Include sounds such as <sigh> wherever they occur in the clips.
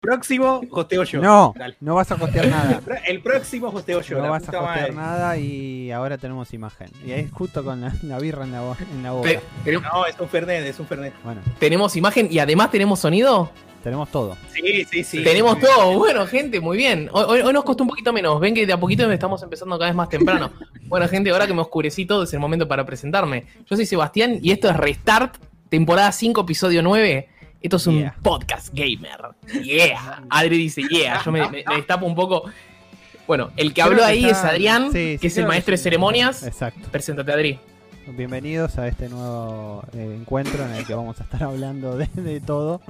Próximo hosteo yo. No, Dale. no vas a costear <laughs> nada. El próximo hosteo yo. No la vas a madre. nada y ahora tenemos imagen. Y ahí justo con la, la birra en la, en la boca. No, es un Fernet, es un Fernet. Bueno, tenemos imagen y además tenemos sonido. tenemos todo. Sí, sí, sí. tenemos sí. todo. Bueno, gente, muy bien. Hoy, hoy- hoy nos costó un poquito menos. Ven que de a poquito estamos empezando cada vez más temprano. <laughs> Bueno, gente, ahora que me oscurecí todo es el momento para presentarme. Yo soy Sebastián y esto es Restart, temporada 5, episodio 9. Esto es un Yeah. podcast gamer. Yeah. Adri dice yeah. Yo me, me- me destapo un poco. Bueno, el que Creo habló que ahí está- es Adrián, sí, que sí, es el maestro de ceremonias. Exacto. Preséntate, Adri. Bienvenidos a este nuevo eh, encuentro en el que vamos a estar hablando de, de todo.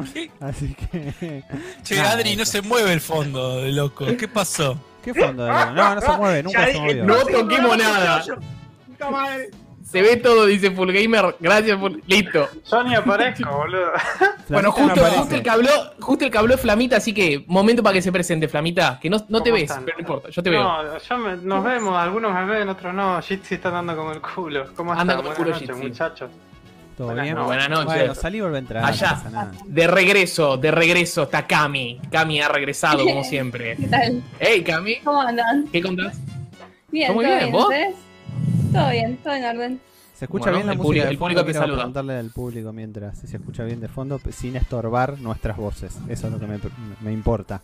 Así que. <laughs> Che, nada, Adri, no se mueve el fondo, loco. ¿Qué pasó? ¿Qué fondo? No, no se mueve, nunca Ya, se movió. No toquemos nada. Puta madre. Se ve todo, dice Full Gamer. Gracias, Full- Listo. Yo ni aparezco, <laughs> boludo. Bueno, Flamita no justo, el que habló, justo el que habló es Flamita, así que momento para que se presente, Flamita. Que no, no te ¿Cómo ves, están? pero no importa, yo te veo. No, yo me- nos vemos, algunos me ven, otros no. Jitsi está andando como el culo. ¿Cómo Anda como el Buenas culo, noches, muchachos. ¿Todo Buenas bien? noches. Buenas noches. Bueno, salí y vuelve a entrar. Allá. No pasa nada. De regreso, de regreso está Cami. Cami ha regresado como <laughs> siempre. ¿Qué tal? Hey, Cami, ¿Cómo andan? ¿qué contás? Bien, todo bien, bien, ¿vos? ¿ustedes? Todo bien, todo en orden. ¿Se escucha Bueno, bien la el música? público- el público te Quiero saluda. preguntarle al público mientras si se escucha bien de fondo, sin estorbar nuestras voces. Eso es lo que me, me importa.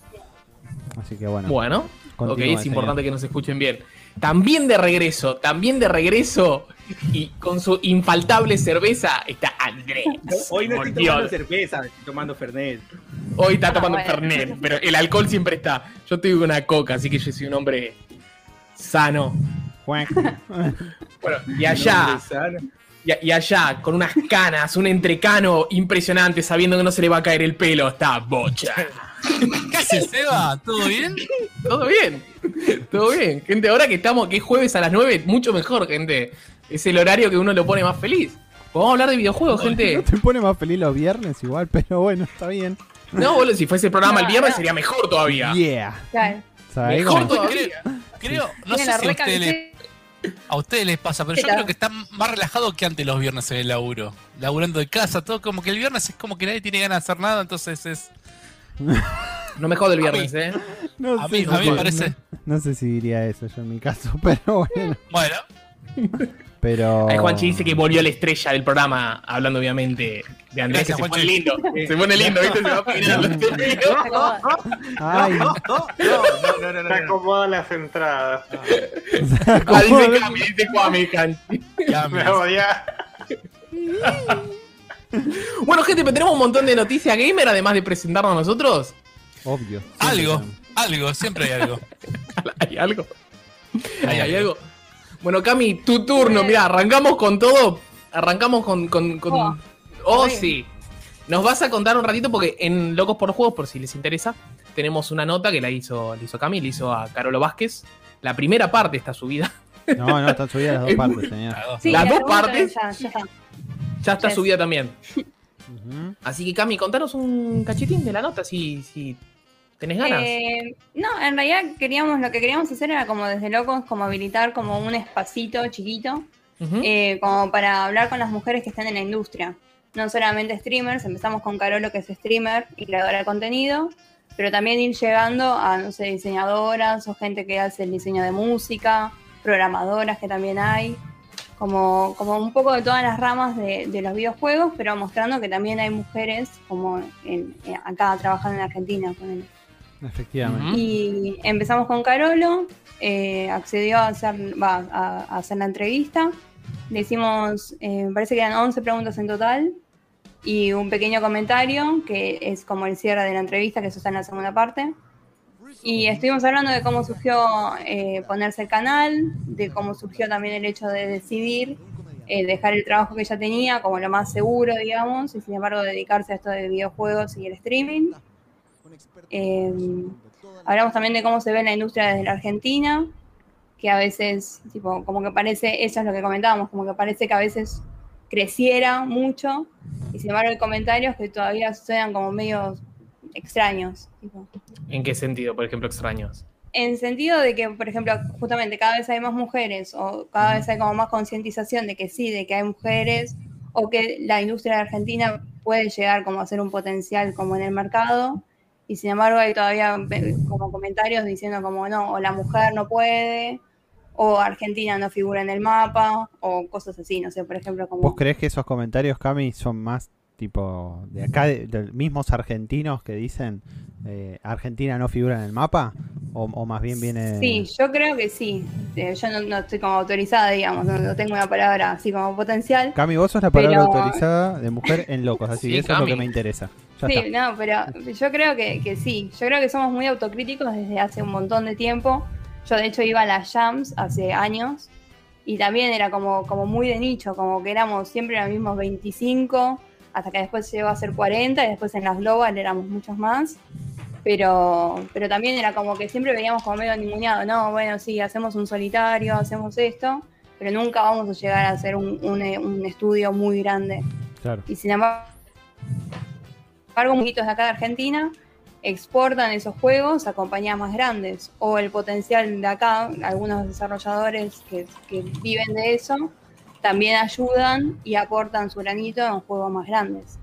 Así que bueno. Bueno, ok, es señor. importante que nos escuchen bien. También de regreso, también de regreso y con su infaltable cerveza está Andrés. <laughs> Hoy no estoy tomando cerveza, estoy tomando Fernet. Hoy está tomando Ah, bueno. Fernet, pero el alcohol siempre está. Yo estoy con una coca, así que yo soy un hombre sano. <laughs> Bueno, y allá, y, y allá, con unas canas, un entrecano impresionante, sabiendo que no se le va a caer el pelo, está Bocha. <laughs> ¿Qué haces, Seba? ¿Todo bien? Todo bien, todo bien. Gente, ahora que estamos, que es jueves a las 9, mucho mejor, gente. Es el horario que uno lo pone más feliz. Vamos a hablar de videojuegos, No gente. te pone más feliz los viernes igual, <laughs> pero bueno, está bien. No, boludo, si fuese el programa el No, viernes no. sería mejor todavía. Yeah. Claro. ¿Sabés Mejor todavía. Creo, no Tiene sé si a ustedes, a ustedes les pasa, pero ¿Qué yo creo que están más relajados que antes los viernes en el laburo. Laburando de casa, todo como que el viernes es como que nadie tiene ganas de hacer nada, entonces es. <laughs> No me jode el viernes, eh. No A sé, mí, a mí no- me parece. No sé si diría eso yo en mi caso, <laughs> pero bueno. Bueno, Pero. Ahí Juanchi dice que volvió la estrella del programa, hablando obviamente de Andrés, Gracias, que se pone lindo. Se pone lindo, ¿viste? Se va acomoda. <laughs> Ay, No, no, no, no, no, Se no. acomodan las entradas. Ah, <laughs> dice Cami, dice Kwame, Juanchi. Me odia. Bueno, gente, pero tenemos un montón de noticias gamer, además de presentarnos a nosotros. obvio. algo, algo, siempre hay algo. <laughs> ¿Hay algo? ¿Hay, hay algo? Bueno, Cami, tu turno. Mira, arrancamos con todo. Arrancamos con. con, con- Oh. Oh, sí. Nos vas a contar un ratito porque en Locos por Juegos, por si les interesa, tenemos una nota que la hizo, la hizo Cami, la hizo a Carolo Vázquez. La primera parte está subida. No, no, están subidas las dos <laughs> partes, señor. Sí, Las la dos segunda partes. Ya, ya está. Ya está Yes. subida también. Así que, Cami, contanos un cachitín de la nota si, si tenés ganas. Eh, no, en realidad queríamos, lo que queríamos hacer era como desde locos, como habilitar como un espacito chiquito, eh, como para hablar con las mujeres que están en la industria. No solamente streamers, empezamos con Carolo que es streamer y creadora de contenido, pero también ir llegando a, no sé, diseñadoras o gente que hace el diseño de música, programadoras que también hay, como, como un poco de todas las ramas de, de los videojuegos, pero mostrando que también hay mujeres como en- en- acá trabajando en Argentina. Con Efectivamente. Y empezamos con Carolo, eh, accedió a hacer, va, a, a hacer la entrevista. Le hicimos, eh, parece que eran 11 preguntas en total y un pequeño comentario que es como el cierre de la entrevista, que eso está en la segunda parte. Y estuvimos hablando de cómo surgió eh, ponerse el canal, de cómo surgió también el hecho de decidir eh, dejar el trabajo que ella tenía como lo más seguro, digamos, y sin embargo dedicarse a esto de videojuegos y el streaming. Eh, hablamos también de cómo se ve la industria desde la Argentina, que a veces, tipo, como que parece, eso es lo que comentábamos, como que parece que a veces creciera mucho, y sin embargo hay comentarios que todavía suenan como medio extraños. tipo. ¿En qué sentido, por ejemplo, extraños? En sentido de que, por ejemplo, justamente cada vez hay más mujeres o cada vez hay como más concientización de que sí, de que hay mujeres o que la industria de Argentina puede llegar como a ser un potencial como en el mercado Y sin embargo hay todavía como comentarios diciendo como no, o la mujer no puede, o Argentina no figura en el mapa, o cosas así, no sé, por ejemplo, como... ¿Vos crees que esos comentarios, Cami, son más tipo de acá, de, de mismos argentinos que dicen eh, Argentina no figura en el mapa? ¿O, o más bien viene...? Sí, yo creo que sí. Eh, Yo no, no estoy como autorizada, digamos, no, no tengo una palabra así como potencial. Cami, vos sos la palabra Pero- autorizada de mujer en locos, así Sí, que eso es lo que me interesa. Ya Sí, está. no, pero yo creo que, que sí. Yo creo que somos muy autocríticos desde hace un montón de tiempo. Yo, de hecho, iba a las jams hace años y también era como, como muy de nicho, como que éramos siempre los mismos 25, hasta que después llegó a ser 40 y después en las global éramos muchos más. Pero, pero también era como que siempre veíamos como medio ninguneado, no, bueno, sí, hacemos un solitario, hacemos esto, pero nunca vamos a llegar a hacer un, un, un estudio muy grande. Claro. Y sin embargo, muchitos de acá de Argentina exportan esos juegos a compañías más grandes. O el potencial de acá, algunos desarrolladores que, que viven de eso, también ayudan y aportan su granito en juegos más grandes.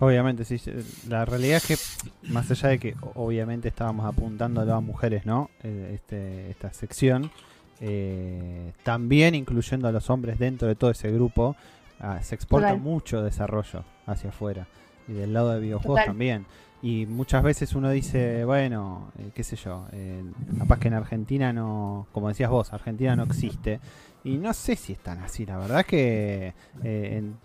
Obviamente, sí. La realidad es que, más allá de que obviamente estábamos apuntando a las mujeres, ¿no? Eh, Este, esta sección, eh, también incluyendo a los hombres dentro de todo ese grupo, ah, se exporta Total. mucho desarrollo hacia afuera. Y del lado de videojuegos Total. también. Y muchas veces uno dice, bueno, eh, qué sé yo, eh, capaz que en Argentina no, como decías vos, Argentina no existe. Y no sé si es tan así, la verdad es que eh, en-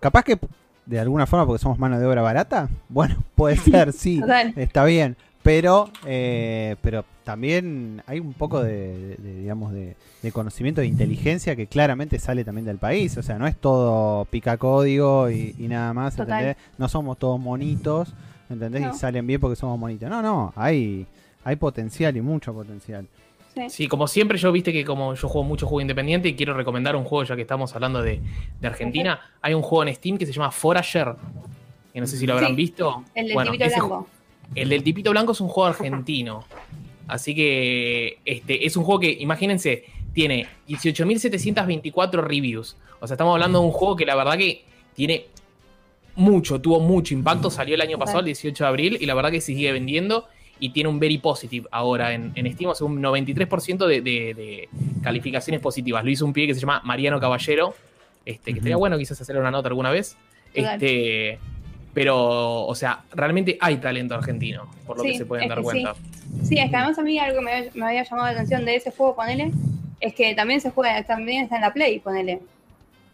capaz que de alguna forma porque somos mano de obra barata, <laughs> bueno, puede ser, sí, Total. está bien, pero eh, pero también hay un poco de, de- de, digamos de, de conocimiento de inteligencia que claramente sale también del país, o sea, no es todo pica código y, y nada más. ¿entendés? No somos todos monitos, ¿entendés? No. Y salen bien porque somos monitos. No, no, hay hay potencial y mucho potencial. Sí. Sí, como siempre, yo viste que como yo juego mucho juego independiente y quiero recomendar un juego, ya que estamos hablando de, de Argentina, hay un juego en Steam que se llama Forager, que no sé si lo habrán Sí, visto. El del Bueno, ese blanco. El del tipito blanco es un juego argentino. Así que este, es un juego que, imagínense, tiene 18.724 reviews. O sea, estamos hablando de un juego que la verdad que tiene mucho, tuvo mucho impacto. Salió el año pasado, el 18 de abril, y la verdad que se sigue vendiendo. Y tiene un very positive ahora en, en Steam, o sea, un 93% de, de- de calificaciones positivas. Lo hizo un pibe que se llama Mariano Caballero, este, que estaría Ujú. bueno quizás hacerle una nota alguna vez. Este, pero, o sea, realmente hay talento argentino, por lo que se pueden dar que cuenta. Sí, es que además a mí algo que me, había- me había llamado la atención de ese juego, ponele, es que también se juega, también está en la Play, ponele.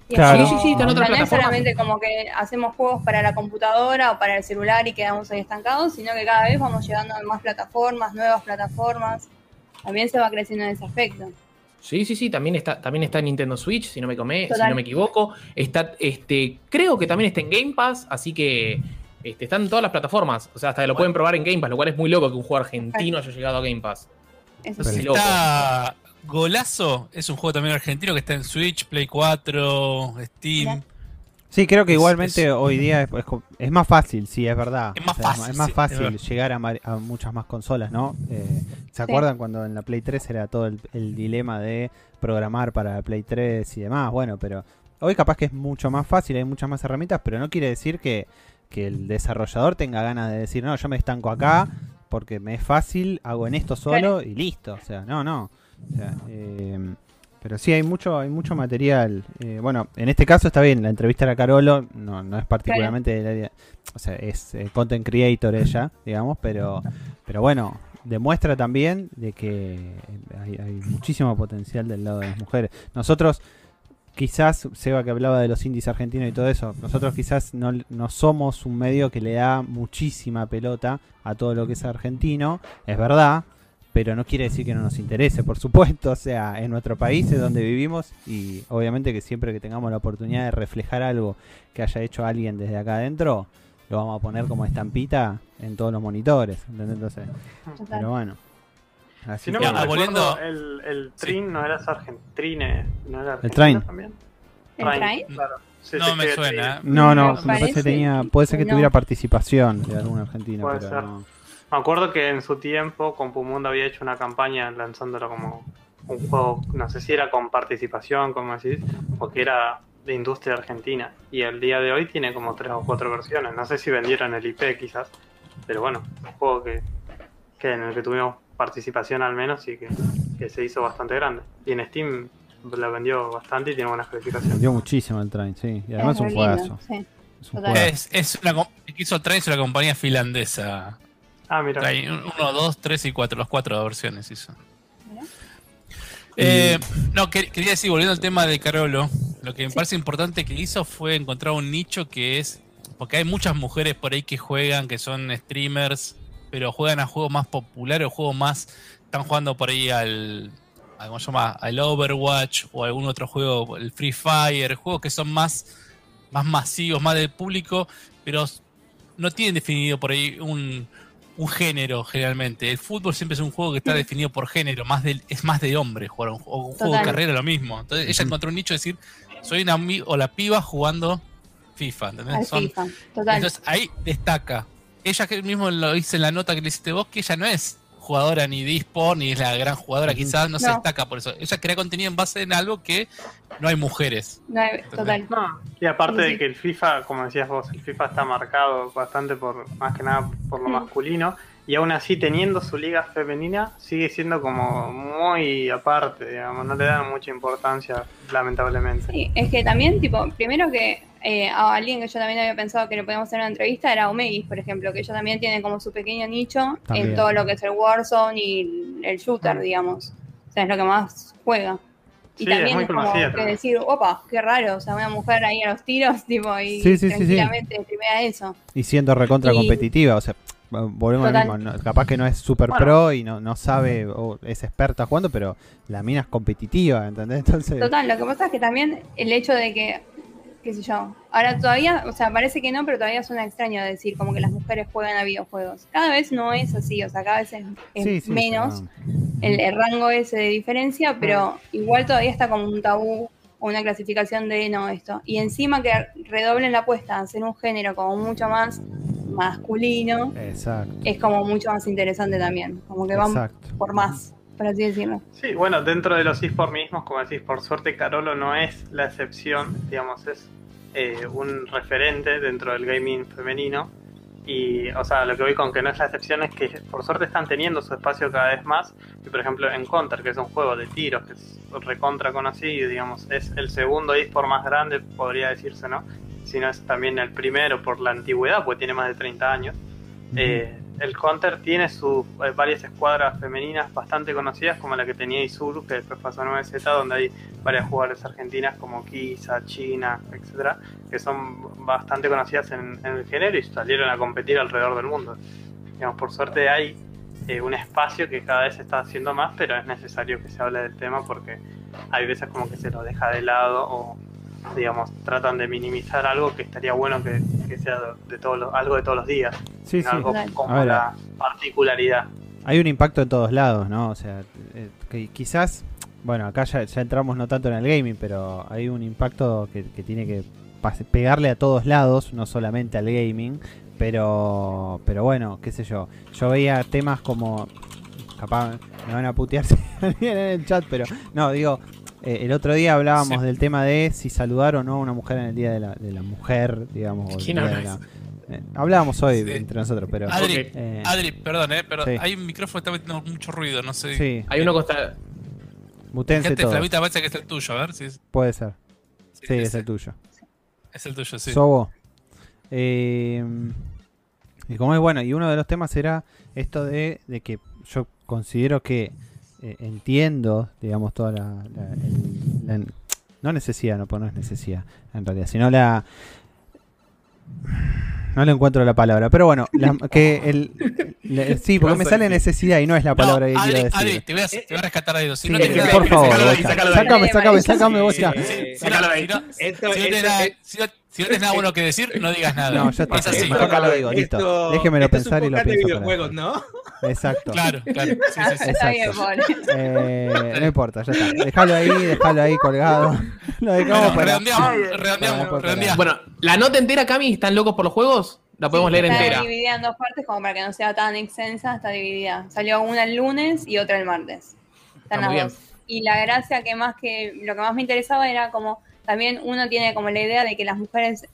Y Claro. como- Sí, sí, sí, está en o otras sea, no es plataformas. solamente como que hacemos juegos para la computadora o para el celular y quedamos ahí estancados, sino que cada vez vamos llegando a más plataformas, nuevas plataformas. También se va creciendo en ese aspecto. Sí, sí, sí, también está, también está en Nintendo Switch, si no me come, si no me equivoco. Está, este, creo que también está en Game Pass, así que este, está en todas las plataformas. O sea, hasta lo pueden probar en Game Pass, lo cual es muy loco que un juego argentino haya llegado a Game Pass. Eso si loco. Está Golazo, es un juego también argentino que está en Switch, Play 4, Steam. Sí, creo que Es- igualmente es- hoy día es, es co- es más fácil, sí, es verdad. Es más O sea, fácil, es más sí, fácil llegar a, a muchas más consolas, ¿no? Eh, ¿Se acuerdan cuando en la Play 3 era todo el, el dilema de programar para la Play 3 y demás? Bueno, pero hoy capaz que es mucho más fácil, hay muchas más herramientas, pero no quiere decir que, que el desarrollador tenga ganas de decir, no, yo me estanco acá porque me es fácil, hago en esto solo y listo. O sea, no, no. O sea, eh, pero sí, hay mucho, hay mucho material. Eh, bueno, en este caso está bien, la entrevista a la Carolo no, no es particularmente del área, o sea, es eh, content creator ella, digamos, pero, pero bueno, demuestra también de que hay, hay muchísimo potencial del lado de las mujeres. Nosotros, quizás, Seba que hablaba de los indies argentinos y todo eso, nosotros quizás no, no somos un medio que le da muchísima pelota a todo lo que es argentino, es verdad, pero no quiere decir que no nos interese, por supuesto, <laughs> o sea, en nuestro país es donde vivimos y obviamente que siempre que tengamos la oportunidad de reflejar algo que haya hecho alguien desde acá adentro, lo vamos a poner como estampita en todos los monitores, ¿entendés? Entonces, pero bueno. Así Si no que- me recuerdo, volviendo- el, el Sí. Trin no era argentrine, no era argentino Train. también. ¿El Train, Train? Claro. Sí, No me suena. No, no, Me me parece que tenía, puede ser que que no. tuviera participación de algún argentino, Puede pero ser. no. Me acuerdo que en su tiempo Compumundo había hecho una campaña lanzándolo como un juego, no sé si era con participación, como decís, o que era de industria argentina. Y el día de hoy tiene como tres o cuatro versiones. No sé si vendieron el IP quizás, Pero bueno, un juego que, que en el que tuvimos participación al menos y que, que se hizo bastante grande. Y en Steam la vendió bastante y tiene buenas calificaciones. Vendió muchísimo el train, sí. Y además es un juegazo. sí. Es un juegazo. Es, es una, hizo Train es una compañía finlandesa. Ah, mira. Hay un- uno, dos, tres y cuatro. Los cuatro versiones hizo. Eh, no, que- quería decir, volviendo al tema de Carolo, lo que me parece importante que hizo fue encontrar un nicho que es. Porque hay muchas mujeres por ahí que juegan, que son streamers, pero juegan a juegos más populares o juegos más. Están jugando por ahí al. a- ¿Cómo se llama? Al Overwatch o algún otro juego, el Free Fire, juegos que son más, más masivos, más del público, pero no tienen definido por ahí un, un género generalmente. El fútbol siempre es un juego que está definido por género, más del, es más de hombre jugar un, o un juego de carrera lo mismo. Entonces ella encontró un nicho de decir, soy una o la piba jugando FIFA, ¿entendés? Son- FIFA, total. entonces ahí destaca. Ella que mismo lo dice en la nota que le hiciste vos, que ella no es jugadora ni de eSport, ni es la gran jugadora, quizás no, se destaca por eso. Ella crea contenido en base en algo que no hay mujeres. No hay- total. No, y aparte Sí, sí. de que el FIFA, como decías vos, el FIFA está marcado bastante por, más que nada por lo Mm. masculino, y aún así teniendo su liga femenina, sigue siendo como muy aparte, digamos, no le dan mucha importancia, lamentablemente. Sí, es que también, tipo, primero que eh, a alguien que yo también había pensado que le podíamos hacer una entrevista era Omegis, por ejemplo, que ella también tiene como su pequeño nicho También. en todo lo que es el Warzone y el shooter, digamos. O sea, es lo que más juega. Y Sí, es también muy es, como que decir, opa, qué raro, o sea, una mujer ahí a los tiros, <laughs> tipo, y Sí, sí, sí, sí. tranquilamente primera eso. Y siendo recontra Y- competitiva, o sea, volvemos al Total. mismo. no- capaz que no es super Bueno. pro y no, no sabe o es experta jugando, pero la mina es competitiva, ¿entendés? <laughs> Entonces, Total, lo que pasa es que también el hecho de que, qué sé yo, ahora todavía, o sea, parece que no, pero todavía suena extraño decir como que las mujeres juegan a videojuegos. Cada vez no es así, o sea, cada vez es, es sí, sí, menos el, el rango ese de diferencia, pero igual todavía está como un tabú o una clasificación de no esto. Y encima que redoblen la apuesta a hacer un género como mucho más masculino, Exacto. es como mucho más interesante también, como que van Exacto. por más, por así decirlo. Sí, bueno, dentro de los eSports mismos, como decís, por suerte Carolo no es la excepción, digamos, es eh, un referente dentro del gaming femenino. Y, o sea, lo que voy con que no es la excepción es que por suerte están teniendo su espacio cada vez más. Y, por ejemplo, en Counter, que es un juego de tiros que es recontra conocido, digamos, es el segundo eSport más grande, podría decirse, ¿no? Si no es también el primero por la antigüedad, porque tiene más de 30 años. Eh, el Counter tiene sus eh, varias escuadras femeninas bastante conocidas, como la que tenía Isuru, que después pasó a 9Z, donde hay varias jugadoras argentinas como Kisa, China, etcétera, que son bastante conocidas en, en el género y salieron a competir alrededor del mundo. Digamos, por suerte hay eh, un espacio que cada vez se está haciendo más, pero es necesario que se hable del tema porque hay veces como que se lo deja de lado o digamos tratan de minimizar algo que estaría bueno que, que sea de, todos los- algo de todos los días Sí, sí. algo Total. como Ahora- la particularidad. Hay un impacto en todos lados, ¿no? O sea, eh, que quizás, bueno, acá ya, ya entramos no tanto en el gaming, pero hay un impacto que, que tiene que pegarle a todos lados, no solamente al gaming, pero, pero bueno, qué sé yo. Yo veía temas como, capaz me van a putear <laughs> si alguien en el chat, pero no, digo, eh, el otro día hablábamos Sí. del tema de si saludar o no a una mujer en el Día de la, de la Mujer, digamos. ¿Quién habla la- eh, hablábamos hoy Sí. entre nosotros, pero... Adri, eh, Adri, perdón, eh, pero Sí. hay un micrófono que está metiendo mucho ruido, no sé. sí, Hay uno que está. mutense Gente. Flavita parece que es el tuyo, a ver si es, Puede ser. Sí, es el tuyo. Es el tuyo, sí. Sobo. Eh, y como es bueno, y uno de los temas era esto de, de que yo considero que eh, entiendo, digamos, toda la, la- el- la- no necesidad, no, pues no es necesidad en realidad, sino la no le encuentro la palabra, pero bueno, la- que el, le- <laughs> sí, porque me sale necesidad y no es la palabra que no, quiero Adri, decir. Adri, te voy a, te voy a rescatar algo. Si Sí, no que, nada- por favor, sácame, sácame, sácame, sí, Si no-. Si no- esto- nada- bueno que decir, no digas nada. No, ya está. Es así. Mejor que lo digo, listo. esto- Déjemelo esto es un pensar y lo de pienso para- videojuegos, ¿no? Exacto. Claro, claro. Sí, sí, sí. Está bien. Eh, no importa, ya está. Déjalo ahí, déjalo ahí colgado. <laughs> Lo dejamos Bueno, para. redondeamos, redondeamos, bueno, redondeamos. Bueno, la nota entera, Cami, ¿están locos por los juegos? La podemos leer está entera. dividida en dos partes como para que no sea tan extensa, está dividida. Salió una el lunes y otra el martes. Está Están muy las dos. Y la gracia que más que lo que más me interesaba era como también uno tiene como la idea de que las mujeres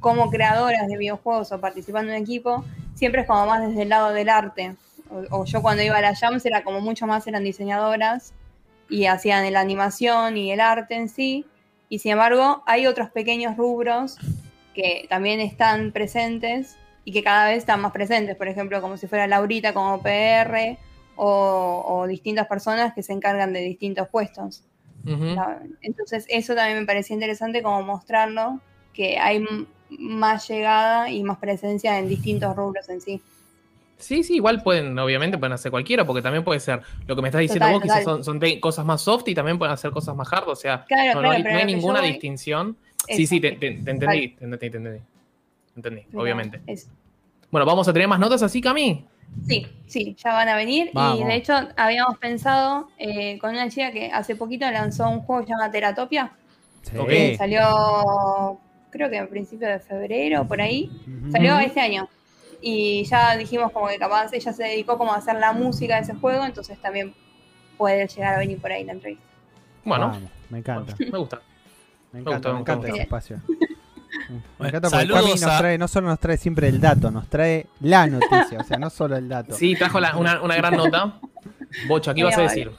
como creadoras de videojuegos o participando en un equipo siempre es como más desde el lado del arte. O, yo cuando iba a la Jams era como mucho más eran diseñadoras y hacían la animación y el arte en sí. Y sin embargo, hay otros pequeños rubros que también están presentes y que cada vez están más presentes. Por ejemplo, como si fuera Laurita como PR o, o distintas personas que se encargan de distintos puestos. Entonces, eso también me parecía interesante como mostrarlo, que hay más llegada y más presencia en distintos rubros en sí. Sí, sí, igual pueden, obviamente pueden hacer cualquiera, porque también puede ser lo que me estás diciendo Total, vos, quizás total. son, son cosas más soft y también pueden hacer cosas más hard, o sea, Claro, no, hay, no ninguna voy- distinción. Sí, sí, te, te- te entendí, te entendí, te entendí. Obviamente. Bueno, vamos a tener más notas así, Cami. Sí, sí, ya van a venir. Y de hecho, habíamos pensado eh, con una chica que hace poquito lanzó un juego que se llama Teratopia. Sí. Ok. que salió, creo que a principios de febrero, por ahí. Salió este año. Y ya dijimos como que capaz ella se dedicó como a hacer la música de ese juego, entonces también puede llegar a venir por ahí la entrevista. Bueno, Vamos, me encanta. me gusta. Me Me gusta, encanta, me me encanta ese espacio. Me encanta porque saludos Cami nos trae, no solo nos trae siempre el dato, nos trae la noticia, o sea, no solo el dato. Sí, trajo la- una, una gran nota. Bocha, ¿qué ibas a decir?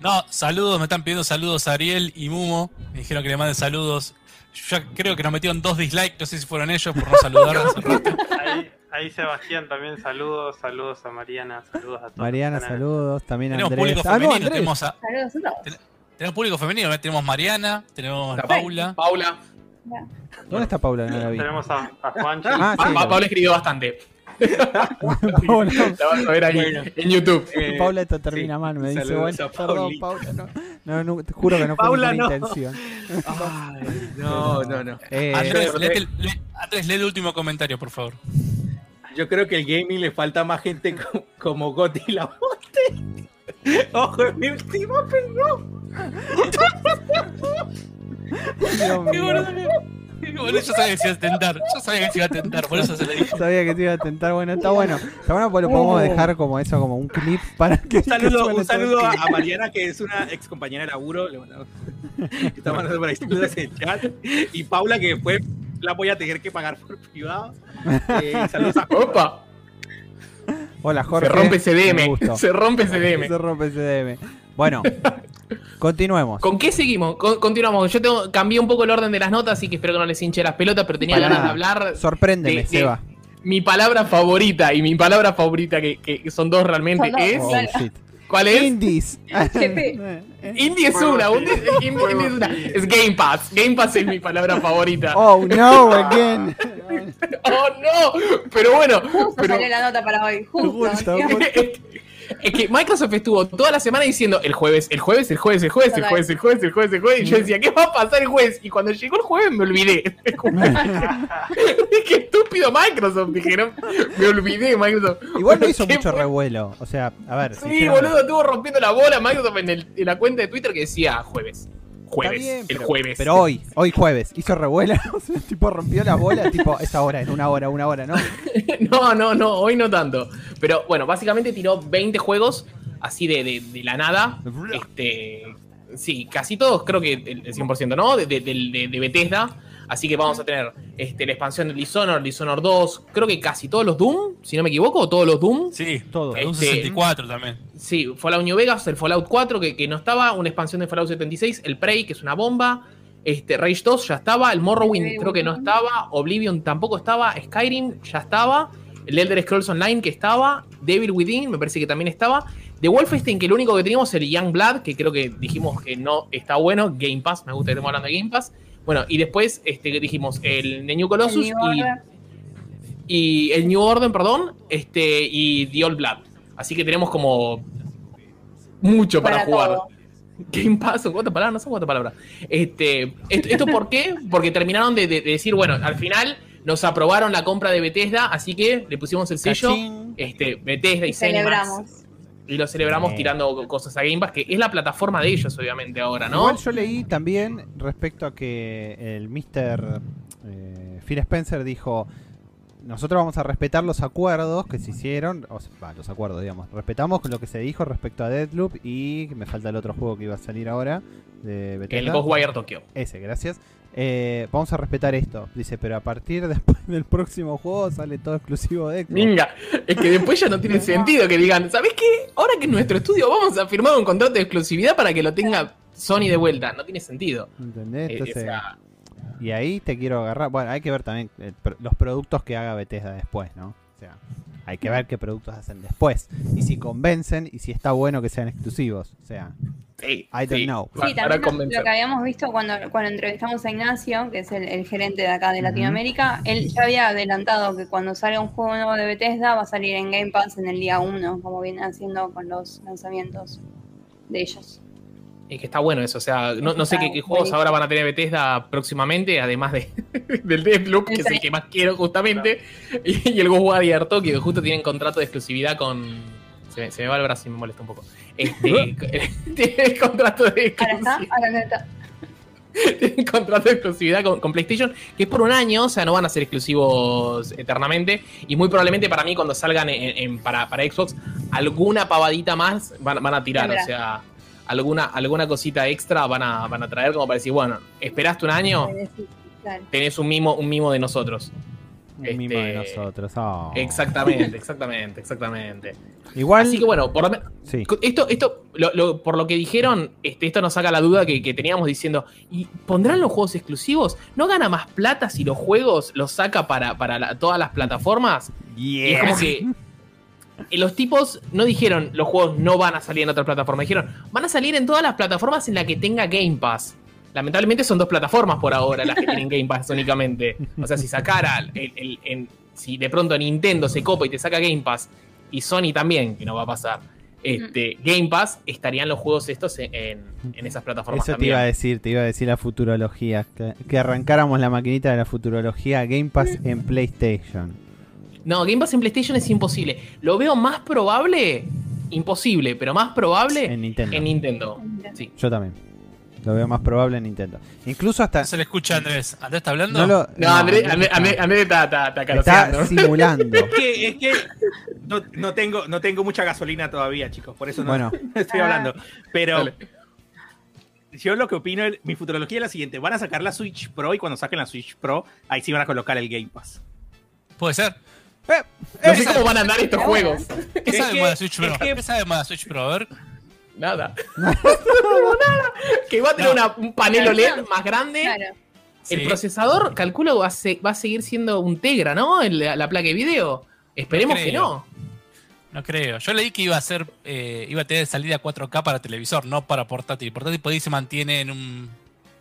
No, saludos, me están pidiendo saludos a Ariel y Mumo. Me dijeron que le manden saludos. Yo ya creo que nos metieron dos dislikes, no sé si fueron ellos por no saludar hace rato. <laughs> Ahí, ahí Sebastián también saludos, saludos a Mariana, saludos a todos. Mariana, saludos, también a Tenemos Andrés. público Ah, no, femenino, tenemos, a- Saludos a tenemos público femenino, ¿eh? tenemos Mariana, tenemos a. Paula. Paula. ¿Dónde está Paula? No la vi. Tenemos a, a Juanchi. Ah, Pa- sí. Pa- Paula escribió bastante. <laughs> Paula, La vas a ver ahí Bueno. en YouTube. Eh, Paula esto termina sí. mal, me dice, Saludos bueno, perdón. Paula, no, no, no, te juro que no fue no. intención. Ay, no, no, no. Eh, Andrés, Andrés, lee el último comentario, por favor. Yo creo que el gaming le falta más gente co- como Gotti y la. <laughs> Ojo, es mi opinión. Bueno, yo sabía que se iba a tentar, yo sabía que se iba a tentar, por eso se le dije. Sabía que te iba a tentar, bueno, está bueno. Está bueno porque lo podemos dejar como eso, como un clip para que. Un saludo, que un saludo a, Mariana, que es una ex compañera de laburo. Le mandamos- Está mandando por ahí saludos en el chat. Y Paula, que después la voy a tener que pagar por privado. Eh, saludos a Opa, Hola, Jorge. se rompe ese Un DM. gusto. Se rompe ese DM. Se rompe ese DM. Bueno, continuemos. ¿Con qué seguimos? Con- continuamos. Yo tengo, cambié un poco el orden de las notas, así que espero que no les hinche las pelotas, pero tenía Pará. ganas de hablar. Sorpréndeme, de- de- Seba. Mi palabra favorita y mi palabra favorita, que, que son dos realmente, es. Oh. ¿Cuál es? Indies. <laughs> Indie es una, un- <laughs> Indie es una. Es Game Pass. Game Pass es mi palabra favorita. <laughs> Oh no, again. Oh no, pero bueno, Justo pero salió la nota para hoy. Justo. Justo. Es que Microsoft estuvo toda la semana diciendo el jueves, el jueves, el jueves, el jueves, el jueves, el jueves, el jueves, el jueves. Y yo decía, ¿qué va a pasar el jueves? Y cuando llegó el jueves me olvidé. <laughs> Qué estúpido Microsoft, dijeron. Me olvidé, Microsoft. Igual no hizo mucho revuelo. O sea, a ver. Sí, boludo, estuvo rompiendo la bola Microsoft en, la cuenta de Twitter que decía jueves. Jueves, bien, el pero- jueves. Pero hoy, hoy jueves, hizo <laughs> sea, tipo rompió la bola, tipo esa hora, en una hora, una hora, ¿no? <laughs> No, no, no, hoy no tanto. Pero bueno, básicamente tiró 20 juegos así de, de- de la nada. Este, sí, casi todos, creo que el, el 100%, ¿no? De, de, de- de Bethesda. Así que vamos a tener este, la expansión de Dishonored, Dishonored 2, creo que casi todos los Doom, si no me equivoco, o todos los Doom. Sí, Todo. un Este- 64 también. Sí, Fallout New Vegas, el Fallout 4 que, que no estaba, una expansión de Fallout 76, el Prey que es una bomba, este Rage 2 ya estaba, el Morrowind creo que no estaba, Oblivion tampoco estaba, Skyrim ya estaba, el Elder Scrolls Online que estaba, Devil Within me parece que también estaba, The Wolfenstein que lo único que teníamos el Young Blood que creo que dijimos que no está bueno, Game Pass, me gusta que estemos hablando de Game Pass. Bueno, y después este, dijimos el The New Colossus El New y Order. y el New Order, perdón, este, y The Old Blood. Así que tenemos como mucho para, Para jugar. todo. <laughs> Game Pass, cuatro palabras, no son cuatro palabras. Este, esto, ¿esto por qué? Porque terminaron de, de- de decir, bueno, al final nos aprobaron la compra de Bethesda, así que le pusimos el sello, Cachín. este, Bethesda y Y Zenimax, celebramos. Y lo celebramos tirando cosas a Game Pass, que es la plataforma de ellos, obviamente, ahora, ¿no? Igual yo leí también respecto a que el Mr. eh, Phil Spencer dijo. nosotros vamos a respetar los acuerdos que se hicieron, o sea, los acuerdos, digamos. Respetamos lo que se dijo respecto a Deadloop y me falta el otro juego que iba a salir ahora de El. Ghostwire Tokyo. Ese, gracias. Eh, vamos a respetar esto. Dice, pero a partir después del próximo juego sale todo exclusivo de Xbox. Minga, es que después ya no tiene sentido que digan, ¿sabes qué? Ahora que en nuestro estudio vamos a firmar un contrato de exclusividad para que lo tenga Sony de vuelta. No tiene sentido. ¿Entendés? Eh, Entonces, o sea, y ahí te quiero agarrar. Bueno, hay que ver también el pro- los productos que haga Bethesda después, ¿no? O sea, hay que ver qué productos hacen después. Y si convencen y si está bueno que sean exclusivos. O sea, sí, I don't know. Sí, también lo- que habíamos visto cuando, cuando entrevistamos a Ignacio, que es el, el gerente de acá de Latinoamérica, él ya había adelantado que cuando salga un juego nuevo de Bethesda va a salir en Game Pass en el día 1, como viene haciendo con los lanzamientos de ellos. Y que está bueno eso, o sea, no, no sé qué, juegos ahora van a tener Bethesda próximamente, además de, <laughs> del Deathloop, que es el que más quiero justamente, y, y el Ghostwire Tokyo, que justo tienen contrato de exclusividad con... Se, me- se me va el brazo y me molesta un poco. Este, <laughs> tienen contrato de Ahora está, exclusividad. ahora no está. <laughs> tienen contrato de exclusividad con, con PlayStation, que es por un año, o sea, no van a ser exclusivos eternamente. Y muy probablemente para mí, cuando salgan en- en- para, para Xbox, alguna pavadita más van, van a tirar. O sea, alguna, alguna cosita extra van a, van a traer como para decir, bueno, esperaste un año, tenés un mimo, un mimo de nosotros. Un mimo de Este, nosotros. oh. Exactamente, exactamente, exactamente. Igual. Así que bueno, por lo menos. sí. Esto, esto lo- lo- por lo que dijeron, este, esto nos saca la duda que, que teníamos diciendo, ¿y pondrán los juegos exclusivos? ¿No gana más plata si los juegos los saca para, para la- todas las plataformas? Y es como que <laughs> los tipos no dijeron los juegos no van a salir en otra plataforma, dijeron van a salir en todas las plataformas en la que tenga Game Pass. Lamentablemente son dos plataformas por ahora las que tienen Game Pass únicamente. O sea, si sacara el, el- en- si de pronto Nintendo se copa y te saca Game Pass y Sony también, que no va a pasar, este, Game Pass estarían los juegos estos en, en- en esas plataformas Eso te también. iba a decir, te iba a decir la futurología. Que, que arrancáramos la maquinita de la futurología Game Pass en PlayStation. No, Game Pass en PlayStation es imposible. Lo veo más probable, imposible, pero más probable En Nintendo. en Nintendo. Sí. Yo también. Lo veo más probable en Nintendo. Incluso hasta. No se le escucha a Andrés. ¿Andrés está hablando? No lo, No, Andrés Andrés Andrés- Andrés- Andrés está, está, está está, simulando. <laughs> Es que, es que no, no tengo, no tengo mucha gasolina todavía, chicos, por eso no Bueno. <laughs> estoy hablando. Pero Dale. yo lo que opino, mi futurología es la siguiente: van a sacar la Switch Pro y cuando saquen la Switch Pro, ahí sí van a colocar el Game Pass. Puede ser. No sé cómo van a andar estos <laughs> juegos. ¿Qué Es sabe de Switch Pro? ¿Qué sabe de Switch Pro? A ver. Nada. <laughs> Nada. Que va a tener No. una- un panel OLED más grande. Claro. El Sí. procesador, calculo, va a, se- va a seguir siendo un Tegra, ¿no? El- la, la placa de video. Esperemos No que no. No creo. Yo leí que iba a ser, eh, iba a tener salida 4K para televisor, no para portátil. Portátil por ahí se mantiene en un.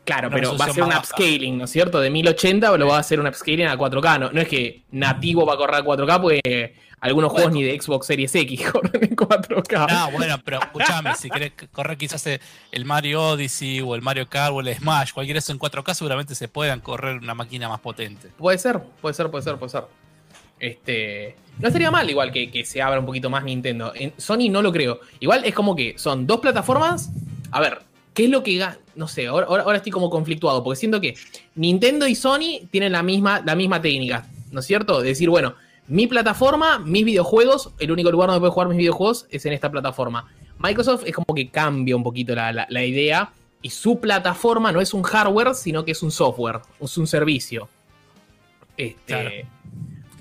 Claro, Una pero va a ser un upscaling, ¿no es cierto? De 1080 lo va a hacer un upscaling a 4K. No, no es que nativo va a correr a 4K, porque algunos Bueno. juegos ni de Xbox Series X <laughs> corren en 4K. No, bueno, pero escúchame, si querés correr quizás el Mario Odyssey o el Mario Kart o el Smash, cualquiera de eso en 4K, seguramente se puedan correr una máquina más potente. Puede ser, puede ser, puede ser, puede ser. Este. No estaría mal igual que, que se abra un poquito más Nintendo. En Sony no lo creo. Igual es como que son dos plataformas. A ver, ¿qué es lo que No sé, ahora, estoy como conflictuado. Porque siento que Nintendo y Sony tienen la misma, la misma técnica. ¿No es cierto? De decir, bueno, mi plataforma, mis videojuegos, el único lugar donde puedo jugar mis videojuegos es en esta plataforma. Microsoft es como que cambia un poquito la, la- la idea. Y su plataforma no es un hardware, sino que es un software, es un servicio. Este, Claro.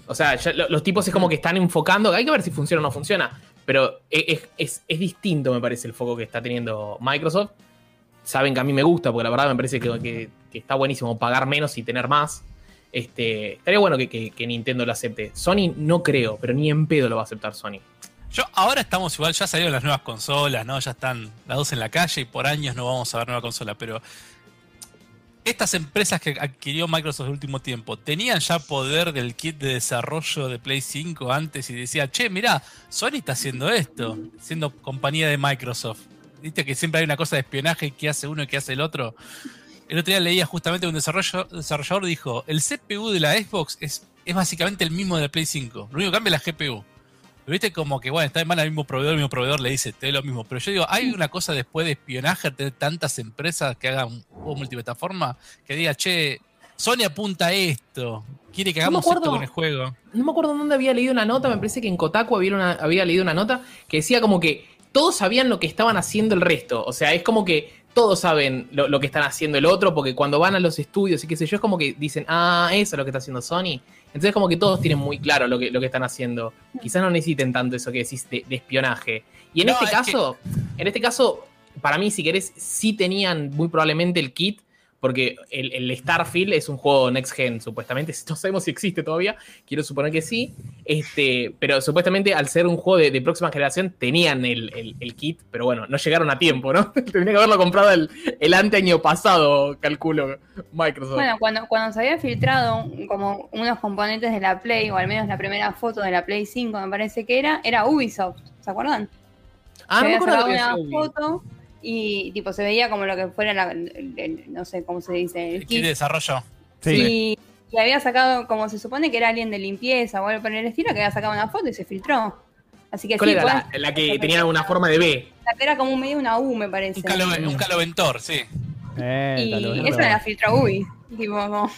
O sea, ya los tipos es como que están enfocando, hay que ver si funciona o no funciona, pero e, es, es- es distinto, me parece, el foco que está teniendo Microsoft. Saben que a mí me gusta, porque la verdad me parece que, que- está buenísimo pagar menos y tener más. Este, estaría bueno que Nintendo lo acepte. Sony no creo, pero ni en pedo lo va a aceptar Sony. Yo, ahora estamos igual, ya salieron las nuevas consolas, ¿no? Ya están las dos en la calle y por años no vamos a ver nueva consola, pero estas empresas que adquirió Microsoft el último tiempo, ¿tenían ya poder del kit de desarrollo de Play 5 antes y decía, che, mirá, Sony está haciendo esto, siendo compañía de Microsoft? Viste que siempre hay una cosa de espionaje que hace uno y que hace el otro. El otro día leía justamente un desarrollo- desarrollador dijo, el CPU de la Xbox es, es básicamente el mismo de Play 5, lo único que cambia es la GPU. Pero Viste como que, bueno, está en manos del mismo proveedor, el mismo proveedor le dice, te doy lo mismo. Pero yo digo, ¿hay una cosa después de espionaje, tener tantas empresas que hagan un juego multiplataforma? Que diga, che, Sony apunta a esto. Quiere que No hagamos esto con el juego. No me acuerdo dónde había leído una nota, me parece que en Kotaku había, una- había leído una nota que decía como que todos sabían lo que estaban haciendo el resto. O sea, es como que todos saben lo, lo que están haciendo el otro, porque cuando van a los estudios y qué sé yo, es como que dicen, ah, eso es lo que está haciendo Sony. Entonces como que todos tienen muy claro lo que, lo que están haciendo. Quizás no necesiten tanto eso que decís de, de espionaje. Y en No, este es caso, en este caso, para mí, si querés, sí tenían muy probablemente el kit. Porque el, el Starfield es un juego next gen, supuestamente. <laughs> No sabemos si existe todavía. Quiero suponer que sí. Este, pero supuestamente al ser un juego de, de próxima generación tenían el, el- el kit, pero bueno, no llegaron a tiempo, ¿no? <laughs> Tendría que haberlo comprado el, el anteaño pasado, calculo, Microsoft. Bueno, cuando, cuando se había filtrado como unos componentes de la Play, o al menos la primera foto de la Play 5, me parece que era, era Ubisoft, ¿se acuerdan? ah, no se me había acuerdo una foto y tipo se veía como lo que fuera la, el- el- no sé cómo se dice, el El kit de desarrollo. Sí. Y, y había sacado, como se supone que era alguien de limpieza o algo por el estilo, que había sacado una foto y se filtró. Así que ¿Cuál sí, era la, la que tenía una forma de B? la que era como un medio una U, me parece. Un, calo- un caloventor, sí. Eh, y esa tal la vez. filtró Ubi. Tipo, como-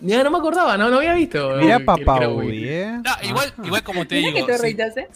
Ya no me acordaba, no, no había visto. Mirá papá era ¿eh? No, igual, Ajá. igual como te Mirá digo, te si, reitas, ¿eh?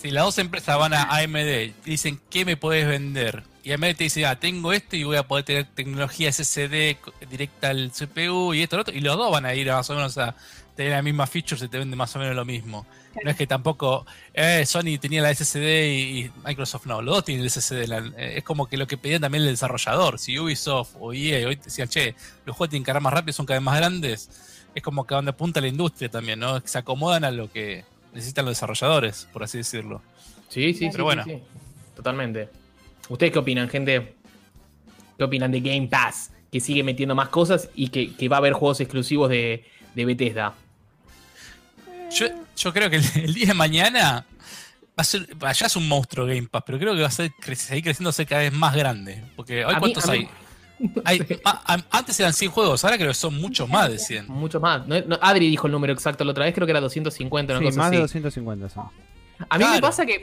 si las dos empresas van a AMD y dicen, ¿qué me podés vender? Y AMD te dice, ah, tengo esto y voy a poder tener tecnología SSD directa al CPU y esto, lo otro. Y los dos van a ir más o menos a tener las mismas features y te venden más o menos lo mismo. No es que tampoco eh, Sony tenía la SSD y, y Microsoft no, los dos tienen el SSD. la- eh, es como que lo que pedían también el desarrollador. Si Ubisoft o EA hoy decían, che, los juegos tienen que cargar más rápido, son cada vez más grandes, es como que a donde apunta la industria también, ¿no? Se acomodan a lo que necesitan los desarrolladores, por así decirlo. Sí, sí, Pero sí, bueno. sí, sí. Totalmente. ¿Ustedes qué opinan, gente? ¿Qué opinan de Game Pass? Que sigue metiendo más cosas y que, que va a haber juegos exclusivos de, de Bethesda. Yo, yo creo que el, el día de mañana va a ser, ya es un monstruo Game Pass, pero creo que va a ser, cre- seguir creciéndose cada vez más grande. Porque hoy A cuántos hay? mí- Hay- <laughs> a- a- antes eran 100 juegos, ahora creo que son muchos más de 100. Mucho más. No- no, Adri dijo el número exacto la otra vez, creo que era 250, una Sí, cosa más así. de 250 son. A mí me Claro. pasa que.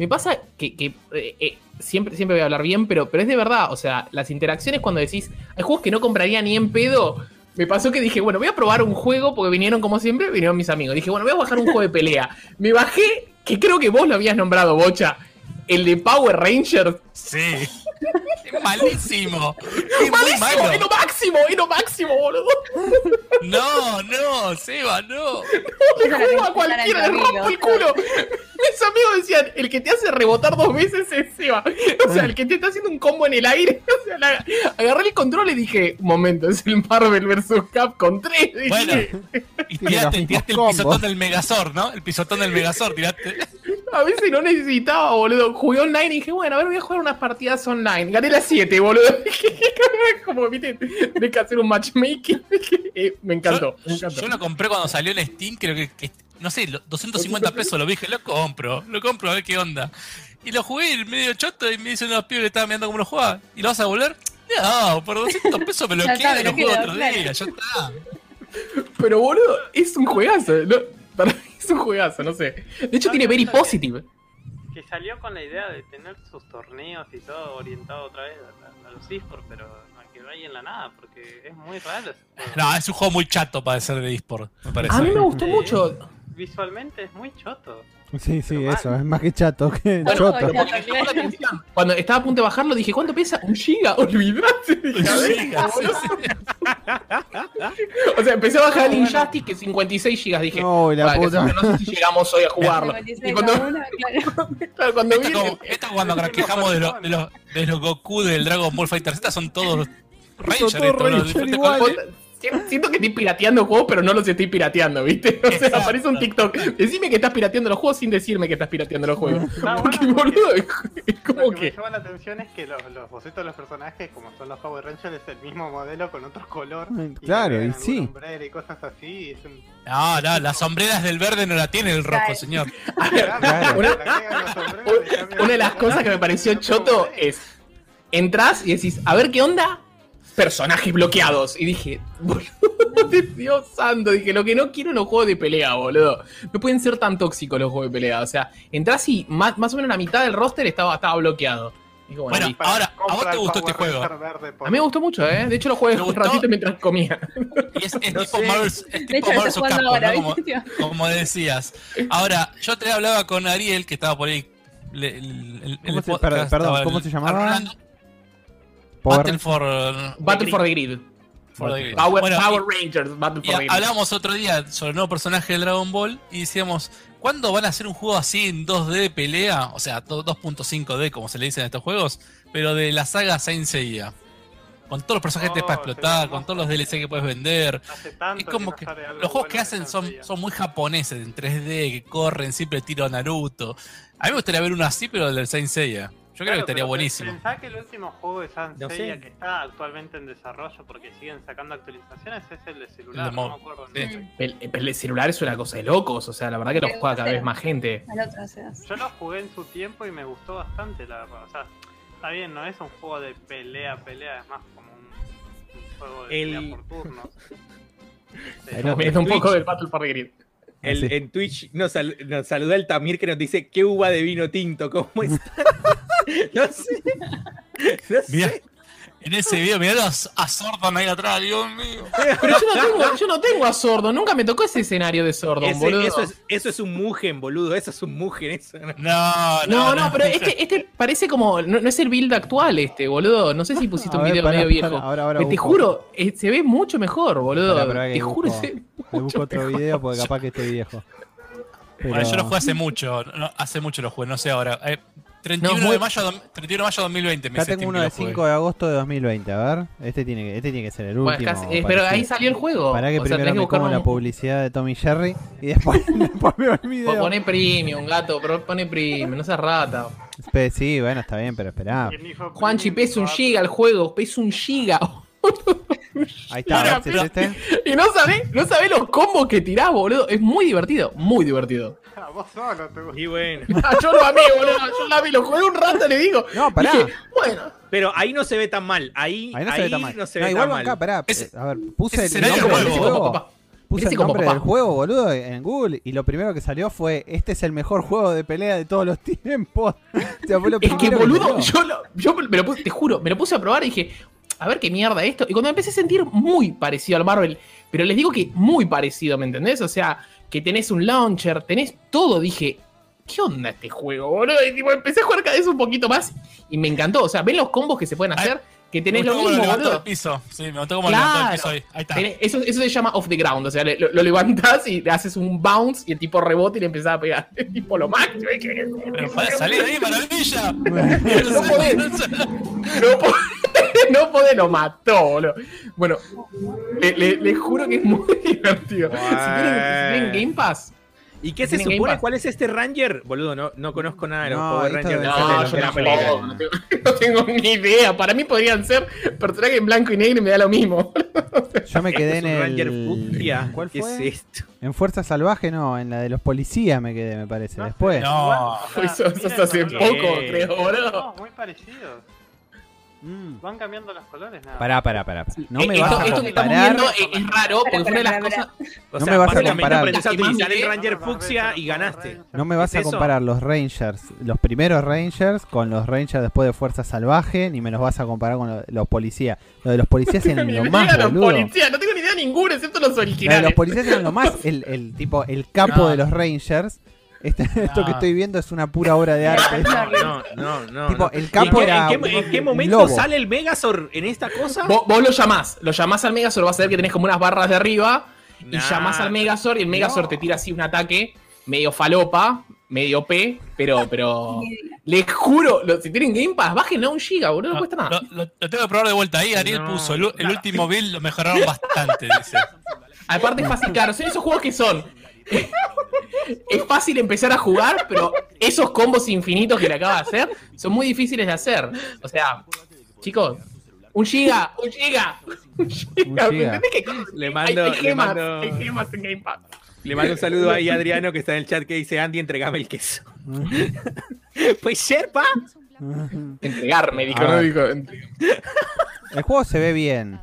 Me pasa que, eh, eh, siempre, siempre voy a hablar bien, pero, pero es de verdad. O sea, las interacciones cuando decís. Hay juegos que no compraría ni en pedo. Me pasó que dije, bueno, voy a probar un juego, porque vinieron como siempre, vinieron mis amigos. Dije, bueno, voy a bajar un juego de pelea. Me bajé, que creo que vos lo habías nombrado, Bocha. El de Power Rangers. Sí. Malísimo. Es ¡Malísimo! malo. ¡Es lo máximo! ¡Es lo máximo, boludo! No, no, Seba, no. Le Esa la juego a cualquiera, le en rompo el culo. Mis amigos decían, el que te hace rebotar dos veces es Seba. O sea, el que te está haciendo un combo en el aire. <laughs> O sea, la- agarré el control y dije, un momento, es el Marvel vs. Capcom 3. Dije, Bueno, y tiraste, tiraste el pisotón del Megazord, ¿no? El pisotón del Megazord, tiraste. A veces no necesitaba, boludo. Jugué online y dije, bueno, a ver, voy a jugar unas partidas online. Gané las 7, boludo. <laughs> Como, viste, de que hacer un matchmaking. Eh, me encantó, me Yo, encantó. yo lo compré cuando salió en Steam, creo que, que- no sé, lo- 250 pesos lo vi, dije, lo compro, lo compro, a ver qué onda. Y lo jugué medio choto y me dicen unos pibes que estaban mirando cómo lo jugaba. ¿Y lo vas a volver? No, por 200 pesos me lo quedo y lo juego otro claro. día, ya está. Pero boludo, es un juegazo. ¿no? Es un juegazo, no sé. De hecho, No, tiene very que- positive. Que salió con la idea de tener sus torneos y todo orientado otra vez a, a los esports, pero no, quedó ahí en la nada, porque es muy raro ese juego. No, es un juego muy chato para ser de eSport, me parece. A mí me gustó Sí. mucho. Visualmente es muy choto. <laughs> Sí, sí, Pero eso, mal. es más que chato que Bueno, choto. Cuando estaba a punto de bajarlo, dije, ¿cuánto pesa? Un giga, olvidate. <laughs> <laughs> O sea, empecé a bajar el Injustice, que 56 gigas. Dije, No, la "Ah, que puta. no sé si llegamos hoy a jugarlo. 56 Y cuando, una, claro. claro, cuando Esto, vi como, esto cuando nos quejamos de, los de, los de los Goku del Dragon Ball Fighter Z son todos Ranger diferentes igual. colores. Siento- que estoy pirateando juegos, pero no los estoy pirateando, ¿viste? <laughs> O sea, Exacto. aparece un TikTok. Decime que estás pirateando los juegos sin decirme que estás pirateando los juegos. Ah, <laughs> Porque, bueno, porque- boludo, <laughs> es es Lo como que me llama la atención es que los, los bocetos de los personajes, como son los Power Rangers, es el mismo modelo con otro color. Y claro, y sí. alguna hombrera y cosas así. y es un- No, no, las sombreras del verde no la tiene el rojo, señor. Claro. Cambian Una de las cosas que me pareció choto es. Entrás y decís, a ver qué onda. Personajes bloqueados. Y dije, boludo, de <laughs> Dios santo. Dije, lo que no quiero en los juegos de pelea, boludo. No pueden ser tan tóxicos los juegos de pelea. O sea, entrás y más, más o menos la mitad del roster estaba, estaba bloqueado. Digo, bueno, Bueno, ahora, ¿Cómo compra te gustó este juego? Ranger verde por- A mí me gustó mucho, ¿eh? De hecho lo jugué ¿Te un gustó? ratito mientras comía. Y es, es No tipo sé. Marvel, es De hecho, lo Marvel estoy jugando Capcom, ahora, ¿no? como, decías. Ahora, yo te hablaba con Ariel, que estaba por ahí. le- el- ¿Cómo el se- podcast, perdón, ¿cómo el- se llamaba? hablando- Power Battle for, uh, Battle for the Grid. for the Grid. Power, Bueno, Power Rangers, Battle Y for the Grid. hablábamos otro día sobre el nuevo personaje de Dragon Ball y decíamos, ¿cuándo van a hacer un juego así en 2D de pelea? O sea, to- 2.5D como se le dice en estos juegos, pero de la saga Saint Seiya. Con todos los personajes Oh, para explotar, con todos los DLC que puedes vender. Hace tanto Es como que los juegos que hacen son, son muy japoneses, en 3D, que corren, siempre tiro a Naruto. A mí me gustaría ver uno así, pero del Saint Seiya. Yo creo que Claro, estaría pero buenísimo. Pensá que el último juego de Saint No sé. Seiya que está actualmente en desarrollo porque siguen sacando actualizaciones es el de celular, El de no me acuerdo. sí. el. El, el- el celular es una cosa de locos, o sea, la verdad que lo juega cada vez más gente. Yo lo jugué en su tiempo y me gustó bastante, la verdad. O sea, está bien, no es un juego de pelea, pelea, es más como un, un juego de El- pelea por turnos. <laughs> Da un poco del Battle for the Grid. El- Sí. En Twitch nos, sal- nos saluda el Tamir que nos dice qué uva de vino tinto, ¿cómo está? <laughs> no sé. No sé. En ese video, mirá a, a Sordon ahí atrás, Dios mío. Pero yo no tengo, yo no tengo a Sordon, nunca me tocó ese escenario de Sordon, Ese- boludo. eso, es, eso es un mugen, boludo. Eso es un mugen. Eso, ¿no? No, No, no, pero este, este parece como. No, no es el build actual, este, boludo. No sé si pusiste A un ver, video medio viejo. pará, ahora- ahora Pero te busco. juro, eh, se ve mucho mejor, boludo. Te juro, busco. se ve Me busco otro mejor. video porque capaz que esté viejo. Pero... Bueno, yo lo jugué hace mucho, no, hace mucho lo jugué, no sé ahora. Eh, 31, No, muy- de mayo, dom- 31 de mayo de 2020 me Acá dice tengo uno que de lo jugué. 5 de agosto de 2020. A ver, este tiene que, este tiene que ser el Bueno, último. casi- eh, pero ahí salió el juego. Para que O primero me buscar como un- la publicidad de Tommy Jerry y después, <laughs> después veo el video. Pone premium, gato, pero pone premium, no seas rata. Sí, bueno, está bien, pero esperá. ¿Quién dijo Juanchi, pesa un giga el juego, pesa un giga. <laughs> Ahí está, Mira, este. Y no sabés, no sabés los combos que tirás, boludo. Es muy divertido, muy divertido. Ah, vos solo te gusta. Y bueno. <laughs> Ah, yo lo amé, boludo. Yo lo amé, lo jugué un rato, le digo. No, pará. Dije, bueno, Pero ahí no se ve tan mal. Ahí, Ahí no se ve tan mal. no se No, ve igual tan acá, mal. pará. A ver, puse ese el nombre del como juego. papá. Puse el nombre del juego, boludo, en Google y lo primero que salió fue este es el mejor juego de pelea de todos los <laughs> tiempos. O sea, fue lo Es que, boludo, yo, lo, yo me lo puse, te juro, me lo puse a probar y dije, a ver qué mierda esto. Y cuando me empecé a sentir muy parecido al Marvel, pero les digo que muy parecido, ¿me entendés? O sea, que tenés un launcher, tenés todo, dije, ¿qué onda este juego, boludo? Y tipo, empecé a jugar cada vez un poquito más y me encantó. O sea, ven los combos que se pueden hacer, que tenés Me lo gustó mismo, levantó boludo. el piso. Sí, me gustó como levantó el Claro. piso ahí. Ahí está. Tenés- Eso, eso se llama off the ground, o sea, le- lo, lo levantás y le haces un bounce y el tipo rebota y le empezás a pegar. <laughs> El tipo lo máximo. Pero para salir de ahí, maravilla. <laughs> No podés. No podés, <laughs> no podés, lo mató, boludo. Bueno, le, juro que es muy <laughs> divertido. Si tienen, si tienen Game Pass, ¿Y qué se supone? ¿Cuál es este Ranger? Boludo, no, no conozco nada de los No, Power Rangers. de no, yo no, tengo, no, <laughs> tengo, no tengo ni idea. Para mí podrían ser personajes en blanco y negro y me da lo mismo. Yo me quedé en Este es un Ranger el. fucsia. ¿Cuál ¿Qué fue? es esto? En Fuerza Salvaje, no, en la de los policías me quedé, me parece. Después. No. Eso, hace poco, creo, boludo. No, muy parecidos. Mm. Van cambiando los colores, nada. Pará, pará, pará. pará. No Eh, me esto, vas a esto que estamos comparar. viendo es, es raro porque fue una de las Pará, pará, cosas. O No sea, me vas a comparar. a utilizar el Ranger fucsia y ganaste. No me vas ¿Es a comparar los Rangers, los primeros Rangers, con los Rangers después de Fuerza Salvaje, ni me los vas a comparar con lo- los policías. Lo de los policías <laughs> eran lo más, los policías, no tengo ni idea ninguno excepto los Lo de originales. los policías eran lo más. El, el tipo, el capo No. de los Rangers. Este- <laughs> esto que estoy viendo es una pura obra de arte. <laughs> No, no, no. Tipo, no. el ¿Y en qué- era ¿En qué, en qué un momento lobo. sale el Megazord en esta cosa? Vos, vos lo llamás, lo llamás al Megazord, vas a ver que tenés como unas barras de arriba y llamás al Megazord y el Megazord No. te tira así un ataque medio falopa, medio P, pero, pero <laughs> les juro, lo- si tienen Game Pass, bájenlo a un giga, boludo, no, cuesta nada. Lo, lo- lo tengo que probar de vuelta ahí. Ariel No. puso el, el último build, lo mejoraron bastante, dice. Aparte es fácil, claro, son esos juegos que son. <laughs> es fácil empezar a jugar, pero esos combos infinitos que le acaba de hacer son muy difíciles de hacer. O sea, chicos, un giga, un giga, un giga. Un giga. ¿Entendés que Le mando- hay, le gemas, mando- hay gemas en Game Pass? Le mando un saludo ahí a Adriano que está en el chat que dice Andy, entregame el queso. <laughs> pues ser, pa. Entregarme, dijo, Ah. no dijo. entre- El juego se ve bien.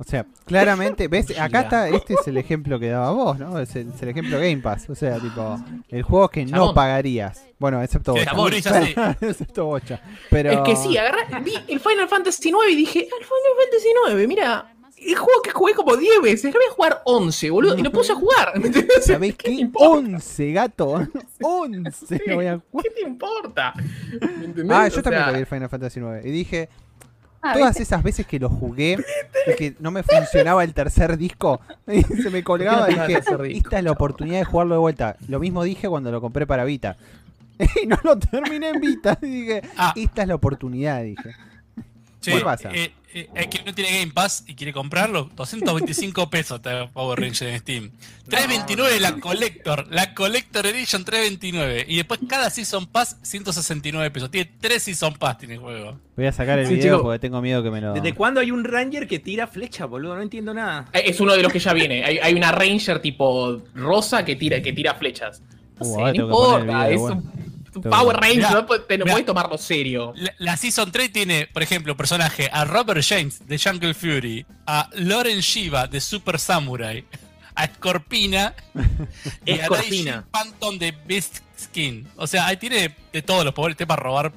O sea, claramente, ves, <laughs> acá está, este es el ejemplo que daba vos, ¿no? Es el, es el ejemplo Game Pass. O sea, tipo, el juego que no pagarías. Bueno, excepto Bocha. <laughs> excepto Bocha. Pero... Es que sí, agarré, vi el Final Fantasy IX y dije, el Final Fantasy IX, mira, el juego que jugué como 10 veces, lo voy a jugar 11, boludo, y lo puse a jugar. <laughs> ¿Sabés ¿Qué qué? importa? 11, gato. 11 lo voy a jugar. ¿Qué te importa? ¿Me? Ah, yo O también sea, lo vi el Final Fantasy IX. Y dije, Ah, todas ¿viste? esas veces que lo jugué <laughs> y que no me funcionaba el tercer disco <laughs> y se me colgaba, ¿Por qué no dije, esta es la oportunidad de jugarlo de vuelta. Lo mismo dije cuando lo compré para Vita. <laughs> Y no lo terminé en Vita. Y dije, Ah. esta es la oportunidad, dije. Che, ¿Qué pasa? eh, eh, el que no tiene Game Pass y quiere comprarlo, 225 pesos te da Power Ranger en Steam. 329 la Collector, la Collector Edition 329. Y después cada Season Pass 169 pesos. Tiene 3 Season Pass tiene el juego. Voy a sacar el Sí, video chico. porque tengo miedo que me lo... ¿Desde cuándo hay un Ranger que tira flecha, boludo? No entiendo nada. Eh, Es uno de los que ya viene. Hay, hay una Ranger tipo rosa que tira, que tira flechas. No Uh, sé, no poner el importa. video, Es bueno. un, Power que- Ranger, Mirá, no, puedes- te- no tomarlo serio. La, la Season 3 tiene, por ejemplo, personaje a Robert James de Jungle Fury, a Lauren Shiva de Super Samurai, a Scorpina <laughs> y a Scorpina. Daisy Phantom de Beast Skin. O sea, ahí tiene de todos los pobres, te para robar.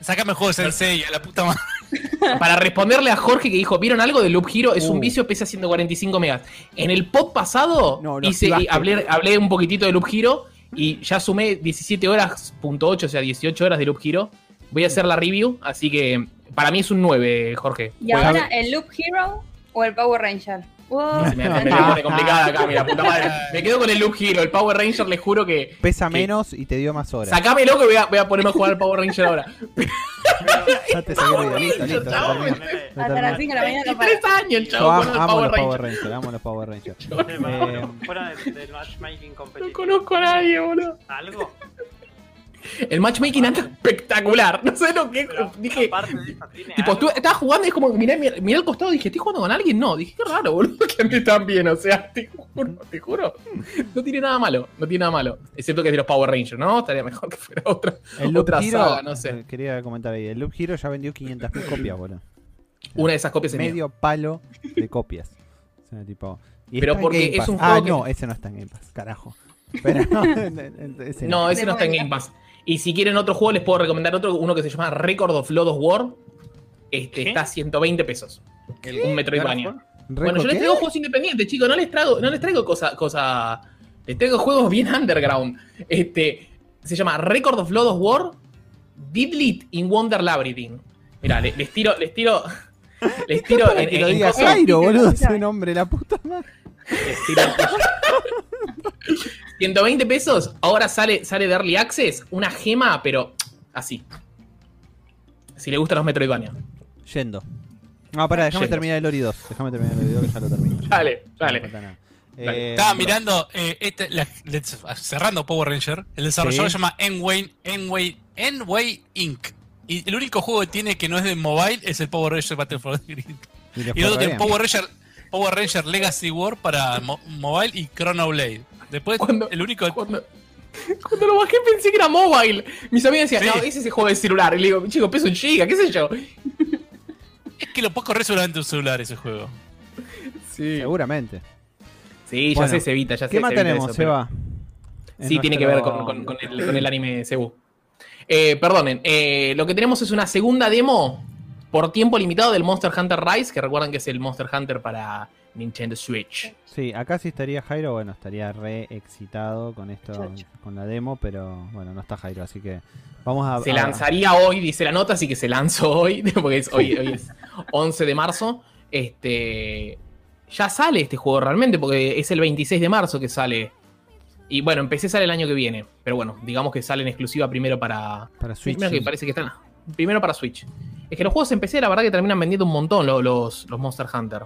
Sácame el juego de Sensei a la puta madre. <laughs> Para responderle a Jorge que dijo, ¿vieron algo de Loop Hero? Es un Uh. vicio, pesa 145 megas. En el pod pasado No, hice, activaste. hablé, hablé un poquitito de Loop Hero y ya sumé 17 horas, punto 8, o sea, 18 horas de Loop Hero. Voy a hacer la review, así que para mí es un 9, Jorge. ¿Y ahora el Loop Hero o el Power Ranger? Wow. Me, me la pone complicada acá, mira, puta madre. Me quedo con el Loop Hero, el Power Ranger, les juro que... Pesa que- menos y te dio más horas. Sacámelo que voy a, voy a ponerme a jugar al Power Ranger ahora. Ya te saqué el listo, listo. Hasta las 5 de la mañana no 23 para. años, Yo chavo, amo, amo Power los Ranger. Power Rangers, amo los Power Rangers. Eh, Fuera del, No conozco a nadie, boludo. ¿Algo? El matchmaking anda espectacular. No sé lo que. Pero, Dije. aparte de eso, ¿tiene Tipo, tú estabas jugando y es como que miré, miré, miré al costado y dije, ¿estoy jugando con alguien? No, dije, qué raro, boludo, que ande tan bien. O sea, te juro, te juro. No tiene nada malo, no tiene nada malo. Excepto que es de los Power Rangers, ¿no? Estaría mejor que fuera otra. el Loop Otra Hero, saga, no sé. eh, quería comentar ahí, el Loop Hero ya vendió 500.000 copias, boludo. Una de esas copias mía. Medio palo de copias. O sea, tipo, y Pero en porque es un Ah, juego que- no, ese no está en Game Pass, carajo. Pero <laughs> <laughs> ese No, ese no está en Game Pass. Y si quieren otro juego, les puedo recomendar otro, uno que se llama Record of Blood of War. Este ¿Qué? está a 120 pesos. Un Metroidvania. Bueno, yo les ¿Qué? traigo juegos independientes, chicos. No les traigo, no les traigo cosa, cosa. Les traigo juegos bien underground. Este. Se llama Record of Blood of War. Didlit in Wonder Labyrinth. Mirá, le- les, tiro, les tiro. <laughs> Les tiro en, en- boludo, ese nombre, la puta madre. les tiro- 120 pesos. Ahora sale, sale de Early Access. Una gema, pero así. Si le gustan los Metroidvania. Yendo. No, pará, déjame Yendo. terminar el Ori 2. Déjame terminar el Ori 2 que ya lo termino. <laughs> Dale, dale. Eh, Estaba mirando, eh, este, la- let's- cerrando Power Ranger, el desarrollador Sí. se llama Enway, Enway, Enway Inc. Y el único juego que tiene que no es de mobile es el Power Ranger Battle for the <laughs> Grid. y luego re tiene. Power Ranger, Power Ranger Legacy War para mo- mobile y Chrono Blade. Después, Cuando- el único. Cuando, cuando lo bajé pensé que era mobile. Mis amigos decían, Sí. no, ese es el juego de celular. Y le digo, chico, peso un giga, qué sé yo. Es que lo puedes correr seguramente en un celular ese juego. Sí, Seguramente. sí ya sé, se evita, ya sé. ¿Qué más tenemos, eso, pero- Seba? En Sí, tiene que ver con- con el, con el anime Cebu. Eh, perdonen, eh, lo que tenemos es una segunda demo por tiempo limitado del Monster Hunter Rise, que recuerdan que es el Monster Hunter para Nintendo Switch. Sí, acá sí estaría Jairo, bueno, estaría re excitado con esto, con la demo, pero bueno, no está Jairo, así que vamos a... Se a- lanzaría hoy, dice la nota, así que se lanzó <laughs> hoy, <laughs> porque es, hoy, hoy es <laughs> 11 de marzo. Este, ya sale este juego realmente, porque es el 26 de marzo que sale. Y bueno, empecé sale el año que viene, pero bueno, digamos que sale en exclusiva primero para, para Switch. Primero que parece que están. Primero para Switch. Es que los juegos en PC, la verdad que terminan vendiendo un montón lo- los, los Monster Hunter.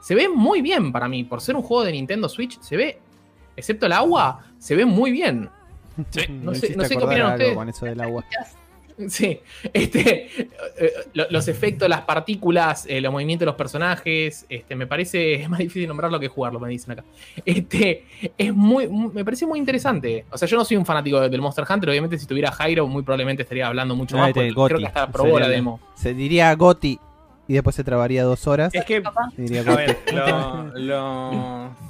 Se ve muy bien para mí. Por ser un juego de Nintendo Switch, se ve. Excepto el agua, se ve muy bien. Sí. no sé- no sé qué opinan algo ustedes. Con eso del agua. <laughs> Sí. Este. eh, lo- los efectos, las partículas, eh, los movimientos de los personajes. Este, me parece. <laughs> Es más difícil nombrarlo que jugarlo, me dicen acá. Este. Es muy. mu- Me parece muy interesante. O sea, yo no soy un fanático del Monster Hunter. Obviamente, si tuviera Jairo, muy probablemente estaría hablando mucho más. Porque creo que hasta probó la demo. Se diría Goti. y después se trabaría dos horas. Es que, a ver, lo. <laughs> lo... No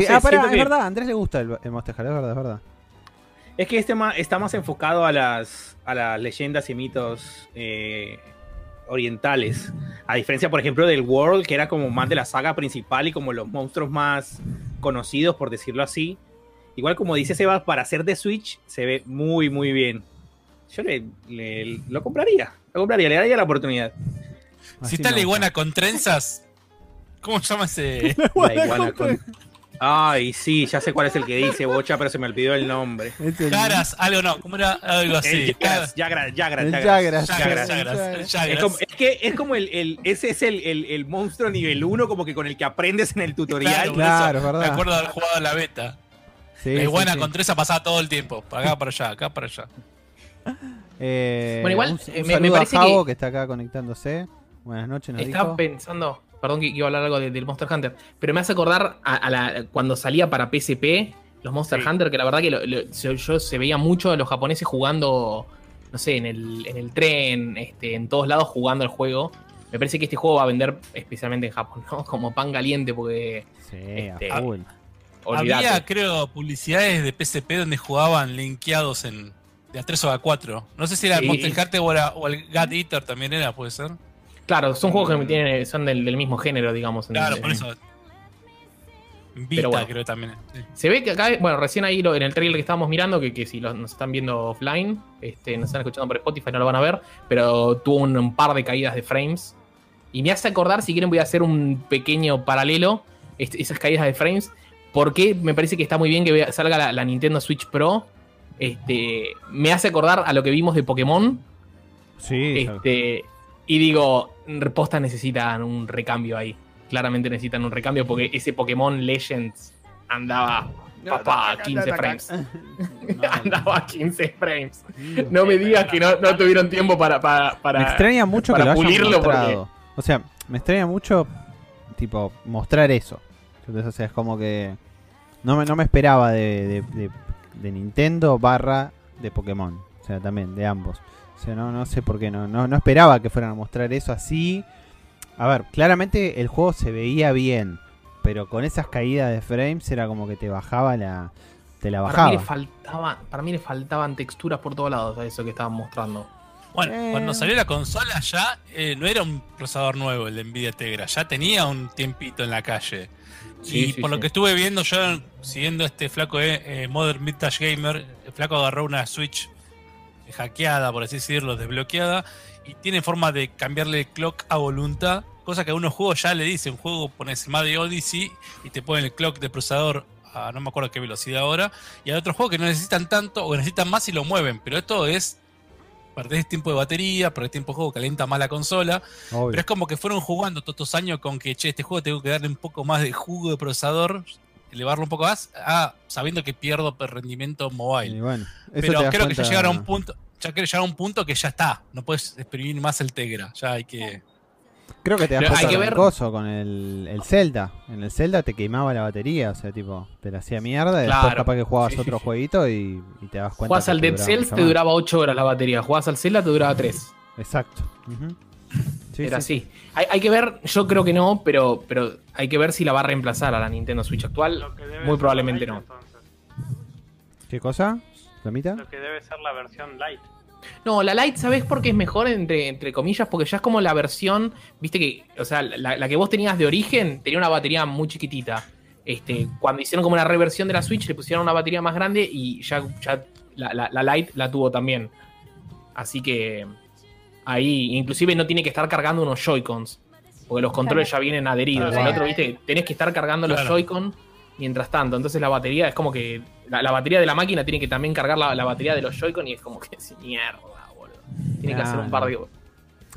Sí, sé, ah, pará, es que- verdad, a Andrés le gusta el, el Monster Hunter, es verdad, es verdad. Es que este está más enfocado a las, a las leyendas y mitos eh, orientales. A diferencia, por ejemplo, del World, que era como más de la saga principal y como los monstruos más conocidos, por decirlo así. Igual como dice Sebas, para hacer de Switch se ve muy, muy bien. Yo le, le- lo compraría. Lo compraría, le daría la oportunidad. Así Si está la iguana con trenzas, ¿cómo se llama ese? <laughs> La iguana con- Ay, sí, ya sé cuál es el que dice Bocha, pero se me olvidó el nombre. El- Caras, algo no, ¿cómo era? Algo así. El Yagras, Yagras, Yagras, el Yagras. Es, que es como el, el- ese es el, el- el monstruo nivel 1, como que con el que aprendes en el tutorial. Claro, Claro, eso verdad. Me acuerdo de haber jugado la beta. Sí, la sí, iguana sí. con trenza pasaba todo el tiempo. Para acá, para allá, acá, para allá. Eh, Bueno, igual, un, eh, un me- me parece a Javo que... que- está acá conectándose. Buenas noches, nos Estaba dijo. pensando, perdón que iba a hablar algo de- del Monster Hunter, pero me hace acordar a, a la, cuando salía para PSP los Monster Sí. Hunter, que la verdad que lo- yo se veía mucho a los japoneses jugando, no sé, en el, en el tren, este, en todos lados jugando el juego. Me parece que este juego va a vender especialmente en Japón, ¿no? <laughs> Como pan caliente, porque Sí, Este, a full. olvidate. Había, creo, publicidades de PSP donde jugaban linkeados en de A3 o A4. No sé si era el Sí. Monster Hunter o, era- o el God Eater también era, puede ser. Claro, son juegos que tienen, son del, del mismo género, digamos. en- Claro, en- por eso. Vita, bueno. creo también. Sí. Se ve que acá, bueno, recién ahí lo- en el trailer que estábamos mirando, que, que si lo- nos están viendo offline, este, nos están escuchando por Spotify, no lo van a ver, pero tuvo un, un par de caídas de frames. Y me hace acordar, si quieren voy a hacer un pequeño paralelo, este, esas caídas de frames, porque me parece que está muy bien que vea- salga la, la Nintendo Switch Pro. Este, me hace acordar a lo que vimos de Pokémon. Sí, Este, y digo, reposta necesitan un recambio ahí. Claramente necesitan un recambio porque ese Pokémon Legends andaba papá, a 15 frames. andaba a 15 frames. No <laughs> me digas que no, no tuvieron tiempo para, para, para- me extraña mucho que para lo hayan pulirlo porque-. O sea, me extraña mucho, tipo, mostrar eso. Entonces, o sea, es como que no me, no me esperaba de, de- de- de Nintendo barra de Pokémon. O sea, también, de ambos. O sea, no, no sé por qué, no, no, no esperaba que fueran a mostrar eso así. A ver, claramente el juego se veía bien, pero con esas caídas de frames era como que te bajaba la... Te la para, mí le bajaba. faltaba, para mí le faltaban texturas por todos lados a eso que estaban mostrando. Bueno, Eh. cuando salió la consola ya eh, no era un procesador nuevo el de Nvidia Tegra, ya tenía un tiempito en la calle. Sí, y sí, por lo que estuve viendo yo, siguiendo este flaco de eh, Modern Vintage Gamer, el flaco agarró una Switch hackeada, por así decirlo, desbloqueada, y tiene forma de cambiarle el clock a voluntad, cosa que a unos juegos ya le dice, un juego pones Mario Odyssey y te ponen el clock de procesador a no me acuerdo qué velocidad ahora, y hay otros juegos que no necesitan tanto o necesitan más y lo mueven, pero esto es perdés tiempo de batería, perdés tiempo de juego, calienta más la consola. obvio. Pero es como que fueron jugando todos estos años con que, che, este juego tengo que darle un poco más de jugo de procesador, elevarlo un poco más, a, sabiendo que pierdo rendimiento Y mobile. bueno, Pero creo que ya llegaron a un punto, ya creo llegar a un punto que ya está, no puedes exprimir más el Tegra, ya hay que... Creo que te das cuenta que con el ver- con el, el Zelda. En el Zelda te quemaba la batería, o sea, tipo, te la hacía mierda y después Claro. capaz que jugabas Sí, otro sí. jueguito y, y te das cuenta. Jugás al Dead Cells, te duraba 8 horas la batería. Jugás al Zelda, te duraba 3. Exacto. Sí, Era sí. así. Hay, hay que ver, yo creo que no, pero, pero hay que ver si la va a reemplazar a la Nintendo Switch actual. Muy probablemente Lite, no. entonces. ¿Qué cosa? ¿Flamita? Lo que debe ser la versión light. No, la Lite, ¿sabes por qué es mejor, entre, entre comillas? Porque ya es como la versión, viste que, o sea, la, la que vos tenías de origen tenía una batería muy chiquitita. Este, cuando hicieron como una reversión de la Switch, le pusieron una batería más grande y ya, ya la, la, la Lite la tuvo también. Así que ahí, inclusive no tiene que estar cargando unos Joy-Cons. Porque los controles ya vienen adheridos. El otro, viste, tenés que estar cargando los. Joy-Con mientras tanto. Entonces la batería es como que. La, la batería de la máquina tiene que también cargar la, la batería de los Joy-Con y es como que es mierda, boludo. Tiene que hacer un par de.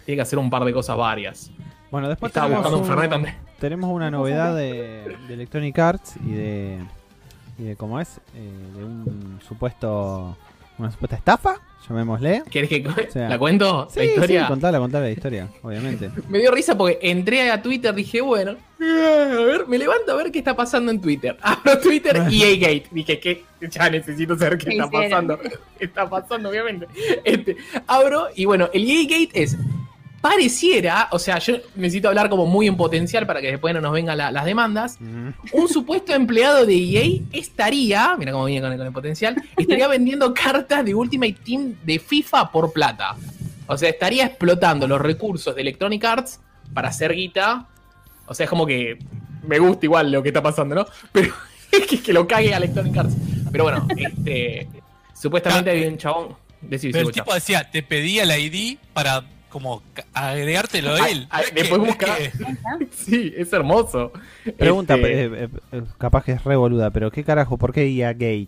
Tiene que hacer un par de cosas varias. Bueno, después Estaba tenemos, buscando un un- Fernet también. tenemos una novedad de, de Electronic Arts y de, y de cómo es, eh, de un supuesto, una supuesta estafa, llamémosle. ¿Querés que sea, la cuento? Sí, la historia. sí, contala, contala la historia, obviamente. <laughs> Me dio risa porque entré a Twitter, dije, bueno, eh, a ver, me levanto a ver qué está pasando en Twitter. <laughs> Abro Twitter y <laughs> Gate. Dije, que ya necesito saber qué ¿Qué está hicieron? pasando. ¿Qué está pasando, obviamente? Este, abro y bueno, el EA Gate es pareciera, o sea, yo necesito hablar como muy en potencial para que después no nos vengan la- las demandas. Mm. Un supuesto empleado de EA estaría, mira cómo viene con el, con el potencial, estaría <laughs> vendiendo cartas de Ultimate Team de FIFA por plata. O sea, estaría explotando los recursos de Electronic Arts para hacer guita. O sea, es como que me gusta igual lo que está pasando, ¿no? <laughs> Pero es que, que lo cague a Electronic Arts. Pero bueno, este, supuestamente hay un chabón. Decí, Pero el tipo decía, te pedía la ID para como agregártelo a él. es que- después busca- <laughs> Sí, es hermoso. Pregunta, Este, eh, eh, eh, capaz que es re boluda, pero ¿qué carajo? ¿Por qué IA Gate?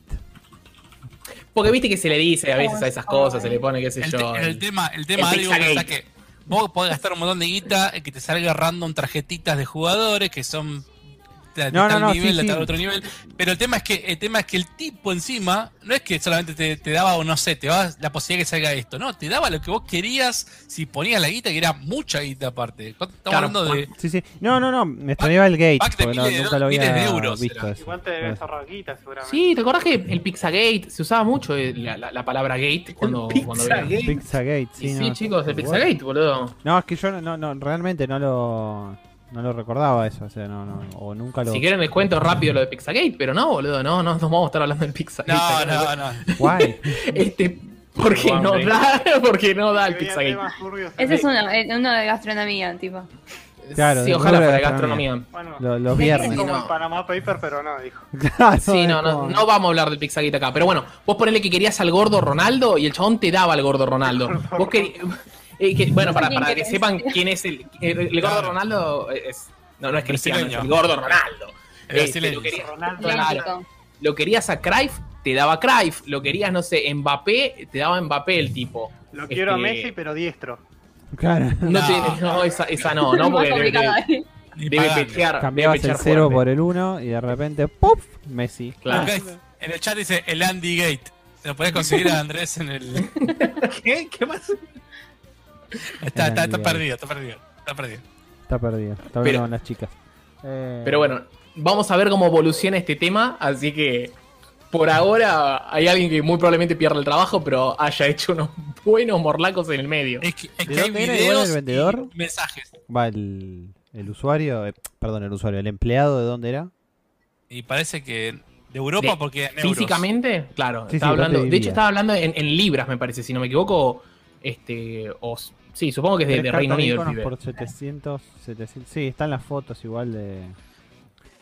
porque viste que se le dice a veces a esas cosas, se le pone, qué sé el, yo. te- el tema, el tema el algo que vos podés gastar un montón de guita en que te salga random tarjetitas de jugadores que son No, no, no, nivel, sí, de tal sí. otro nivel. Pero el tema es que el tema es que el tipo encima no es que solamente te, te daba o no sé, te daba la posibilidad que salga esto, no, te daba lo que vos querías si ponías la guita, que era mucha guita aparte. Estamos Claro, hablando de Sí, sí. No, no, no, me extrañaba el Gate, pack de porque no- miles de nunca lo do- miles había de euros visto era. eso. Igual te debes ahorrar guita, seguramente. Sí, ¿te acordás que el Pizzagate se usaba mucho la, la- la palabra gate cuando, cuando veían? Pizzagate, Sí, sí, sí, no. chicos, el Pizzagate, boludo. No, es que yo no, no, realmente no lo, no lo recordaba eso, o sea, no, no, o nunca lo... Si quieren les <laughs> cuento rápido lo de Pizzagate, pero no, boludo, no, no nos vamos a estar hablando del Pizzagate. No, no, no. Guay. <laughs> Este, porque no da, <laughs> porque no da el turbios. Ese es uno, eh, uno de gastronomía, tipo. Claro, sí, ojalá de gastronomía. gastronomía. Bueno, Lo- los viernes. es como no. el Panama Paper, pero no, dijo. Claro, Sí, no, no, no vamos a hablar del Pizzagate acá. Pero bueno, vos ponele que querías al gordo Ronaldo y el chabón te daba al gordo Ronaldo. Vos querí- eh, que- bueno, para, para que sepan quién es el, el, el gordo. Ronaldo es, no, no es cristiano, es el gordo Ronaldo. El Este, lo, querías, Ronaldo. Lo querías a Cruyff, te daba Cruyff. Lo querías, no sé, Mbappé, te daba Mbappé el tipo. Lo quiero a Este, Messi, pero diestro. Claro. No, No. te- no, esa, esa no, no, porque debe, debe- eh. Debe pechear. Cambiabas debe el pechear 0 fuerte. por el 1 y de repente, ¡puf! Messi. Claro. En el chat dice el Andy Gate. Lo podés conseguir a Andrés en el. <laughs> <laughs> ¿Qué? ¿Qué más? <laughs> Está, está, está perdido, está perdido. Está perdido. Está perdido. Está Pero- con las chicas. Eh, Pero bueno, vamos a ver cómo evoluciona este tema, así que por ahora hay alguien que muy probablemente pierda el trabajo, pero haya hecho unos <laughs> buenos morlacos en el medio. Es que, es ¿De que hay dónde era igual videos el vendedor? y mensajes. Va el, el usuario, eh, perdón, el usuario, el empleado de dónde era. Y parece que de Europa De- porque en euros. Físicamente, claro, Sí, estaba sí, hablando, ¿dónde de hecho estaba hablando en, en libras, me parece, si no me equivoco, este, o, sí, supongo que es de, de Reino Unido el iconos pibe. por 700, 700. Sí, están las fotos igual de.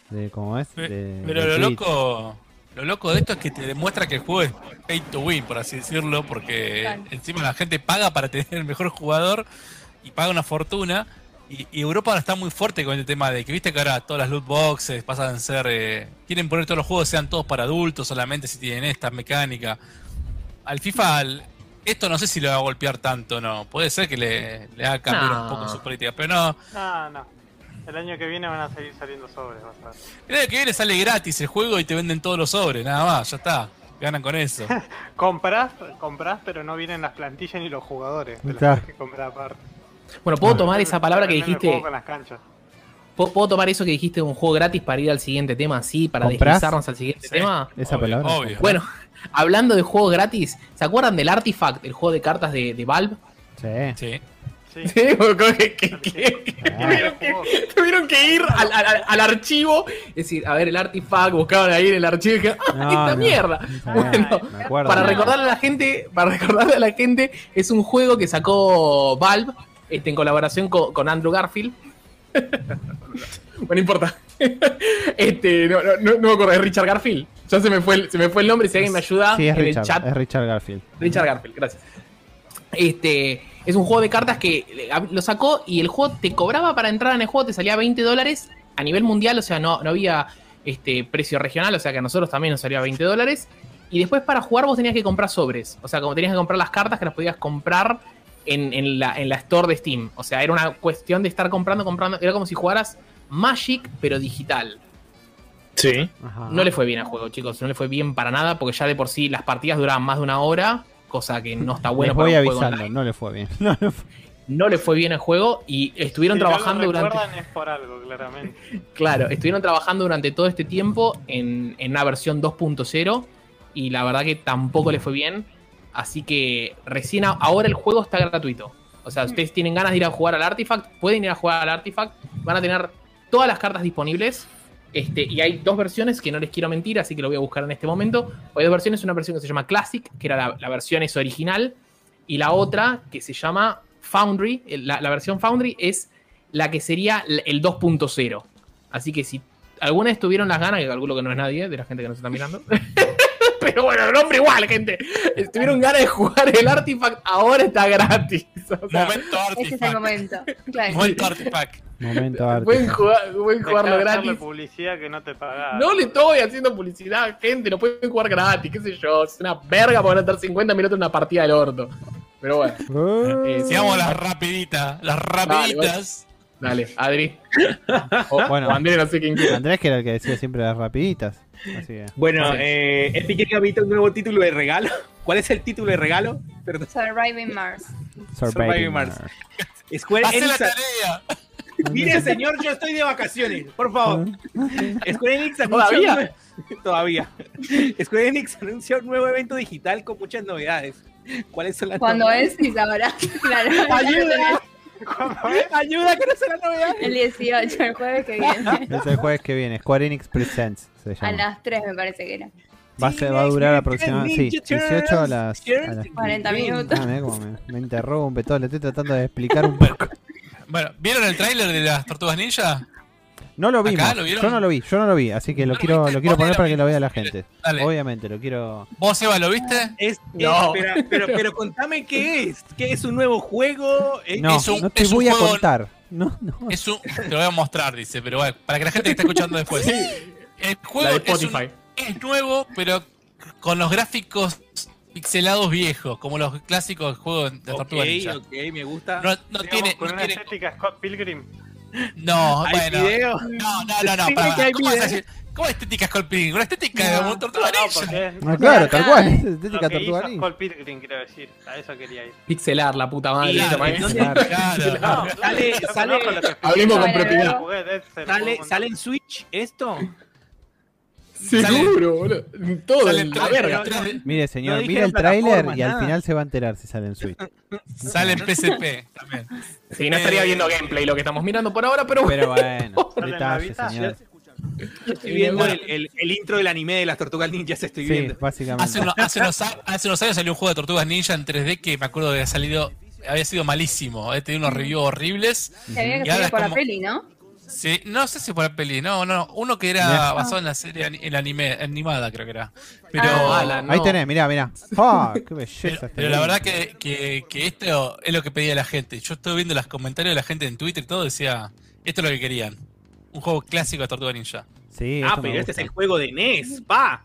de ¿Cómo es? De- Pero de lo Twitch. loco, lo loco de esto es que te demuestra que el juego es pay to win, por así decirlo, porque Claro. encima la gente paga para tener el mejor jugador y paga una fortuna. Y, y Europa ahora está muy fuerte con el tema de que viste que ahora todas las loot boxes pasan a ser. eh, quieren poner todos los juegos sean todos para adultos solamente si tienen esta mecánica. Al FIFA, al- esto no sé si lo va a golpear tanto, no. Puede ser que le, le haga cambiar No. un poco su política, pero no. No, no. El año que viene van a seguir saliendo sobres, vas a ver. El año que viene sale gratis el juego y te venden todos los sobres, nada más, ya está. Ganan con eso. <laughs> Comprás, comprás, pero no vienen las plantillas ni los jugadores. Te las que comprar aparte. Bueno, puedo tomar esa palabra que dijiste, juego con las canchas. ¿Puedo, puedo tomar eso que dijiste de un juego gratis para ir al siguiente tema, así, para ¿Comprás? deslizarnos al siguiente Sí. tema? Esa Obvio, palabra. obvio. Bueno, <laughs> hablando de juegos gratis, ¿se acuerdan del Artifact, el juego de cartas de, de Valve? Sí. Sí. Sí. <laughs> Sí, que, que- que- tuvieron, que, tuvieron que ir al, al- al archivo, es decir, a ver el Artifact, buscaban ahí en el archivo y dijeron, ¡ah, No, esta no. mierda! Ah, Bueno, acuerdo. para recordarle a la gente, para recordarle a la gente, es un juego que sacó Valve este, en colaboración con, con Andrew Garfield. <laughs> bueno, no importa. <laughs> este, no, no, no, me acuerdo, es Richard Garfield. Ya se me fue el, se me fue el nombre, si alguien me ayuda Sí, es en Richard, el chat. es Richard Garfield. Richard Garfield, gracias. Este, es un juego de cartas que lo sacó y el juego te cobraba para entrar en el juego, te salía 20 dólares a nivel mundial, o sea, no, no había este precio regional, o sea que a nosotros también nos salía 20 dólares. Y después para jugar vos tenías que comprar sobres, o sea, como tenías que comprar las cartas que las podías comprar en, en la, en la store de Steam. O sea, era una cuestión de estar comprando, comprando, era como si jugaras Magic, pero digital. Sí. Ajá. No le fue bien al juego, chicos. No le fue bien para nada porque ya de por sí las partidas duraban más de una hora, cosa que no está bueno Les para un juego avisando, no le fue bien. <laughs> No le fue- No le fue bien al juego y estuvieron Si no lo trabajando durante. recuerdan, es por algo, claramente. <laughs> Claro, estuvieron trabajando durante todo este tiempo en, en una versión 2.0 y la verdad que tampoco le fue bien. Así que recién ahora el juego está gratuito. O sea, ustedes tienen ganas de ir a jugar al Artifact, pueden ir a jugar al Artifact. Van a tener todas las cartas disponibles. Este, y hay dos versiones que no les quiero mentir, así que lo voy a buscar en este momento. Hay dos versiones, una versión que se llama Classic, que era la, versión es original, y la otra que se llama Foundry. La, la versión Foundry es la que sería el 2.0. Así que si alguna vez tuvieron las ganas, que calculo que no es nadie de la gente que nos está mirando. <laughs> Pero bueno, el nombre igual, gente. Si <laughs> tuvieron ganas de jugar el Artifact, ahora está gratis. O sea, Momento Ese es el Artifact. momento. Claro. Momento Artifact. Momento arte. pueden, jugar, pueden Dejá jugarlo gratis. publicidad que no te paga. No le estoy haciendo publicidad, gente. Lo pueden jugar gratis, qué sé yo. Es una verga para estar 50 minutos en una partida del orto. Pero bueno, Uh, <laughs> Eh, Sigamos las rapiditas. Las rapiditas. dale, Adri. <laughs> O, Bueno. Andrés, no sé quién quiere. Andrés que era el que decía siempre las rapiditas. Así que. Bueno, Sí. eh, Epic Games ha un nuevo título de regalo. <laughs> ¿Cuál es el título de regalo? Perdón. Surviving Mars. Surviving Surviving Mars. Mars. Square Hacé la Enix. tarea. <laughs> Mire, señor, yo estoy de vacaciones, por favor. <laughs> Square Enix ¿Todavía? un Todavía. Square Enix anuncia un nuevo evento digital con muchas novedades. ¿Cuáles son las Cuando novedades? es, y sabrá. Claro. ¡Ayuda! ¡Ayuda, que no son las novedades! El 18, el jueves que viene. <laughs> Es el jueves que viene. Square Enix Presents se A llama. las 3 me parece que era. Va a, ser- va a durar aproximadamente. Sí, 18 a las. a las 40 minutos. Ah, cómo me, me interrumpe todo. Le estoy tratando de explicar un poco. Bueno, ¿vieron el tráiler de las Tortugas Ninja? No lo vimos. ¿lo yo no lo vi. Yo no lo vi. Así que lo ¿No lo quiero, viste? lo quiero poner lo para que lo vea la gente. Dale. Obviamente, lo quiero. ¿Vos, Eva, lo viste? Es, No. es- pero, pero, pero contame qué es. ¿Qué es un nuevo juego? Es- No, es un- no te es un voy a juego- contar. No, no. Es un, te lo voy a mostrar, dice, pero bueno, para que la gente que está escuchando después. El La juego de es, un- Spotify. es nuevo, pero con los gráficos pixelados viejos, como los clásicos juegos de Tortuga Ninja. ok, me gusta. No, no Digamos, tiene, con no una tiene, estética Scott Pilgrim. No, ¿Hay bueno, video? no, no, no, no, para, hay ¿cómo vas a video. decir? ¿Cómo estética es Pilgrim? Una estética de No. Tortuga No, Ninja. porque es Ah, claro, tal cual. Es estética tortuga ninja. Scott Pilgrim, quiero decir. A eso quería ir. Pixelar, la puta madre. No, sale, sale, conozco lo que Hablemos con propiedad. un sale en Switch esto. Seguro, boludo. Todo Sale en la verga. Mire, señor, No mire dijeron el tráiler y al final se va a enterar si sale en Switch. <laughs> Sale en PSP también. Sí, no estaría viendo gameplay lo que estamos mirando por ahora, pero Pero bueno, <laughs> Sale en detalle, señor. Estoy viendo el, el- el intro del anime de las tortugas ninjas, estoy Sí, viendo. Hace, básicamente. unos, hace, unos, hace unos años salió un juego de Tortugas Ninja en 3D que me acuerdo que había salido, había sido malísimo. Había tenido unos reviews horribles. Que había Y que ahora salir por la como- peli, ¿no? Sí, no sé si por la peli, no, no, uno que era basado en la serie en anime, animada creo que era. Pero, Ah, Ala, no. Ahí tenés, mirá, mirá. ¡Ah! ¡Qué belleza! pero, este pero la verdad que, que, que esto es lo que pedía la gente. Yo estuve viendo los comentarios de la gente en Twitter y todo, decía, esto es lo que querían. Un juego clásico de Tortuga Ninja. Sí, Ah, pero este es el juego de NES, pa.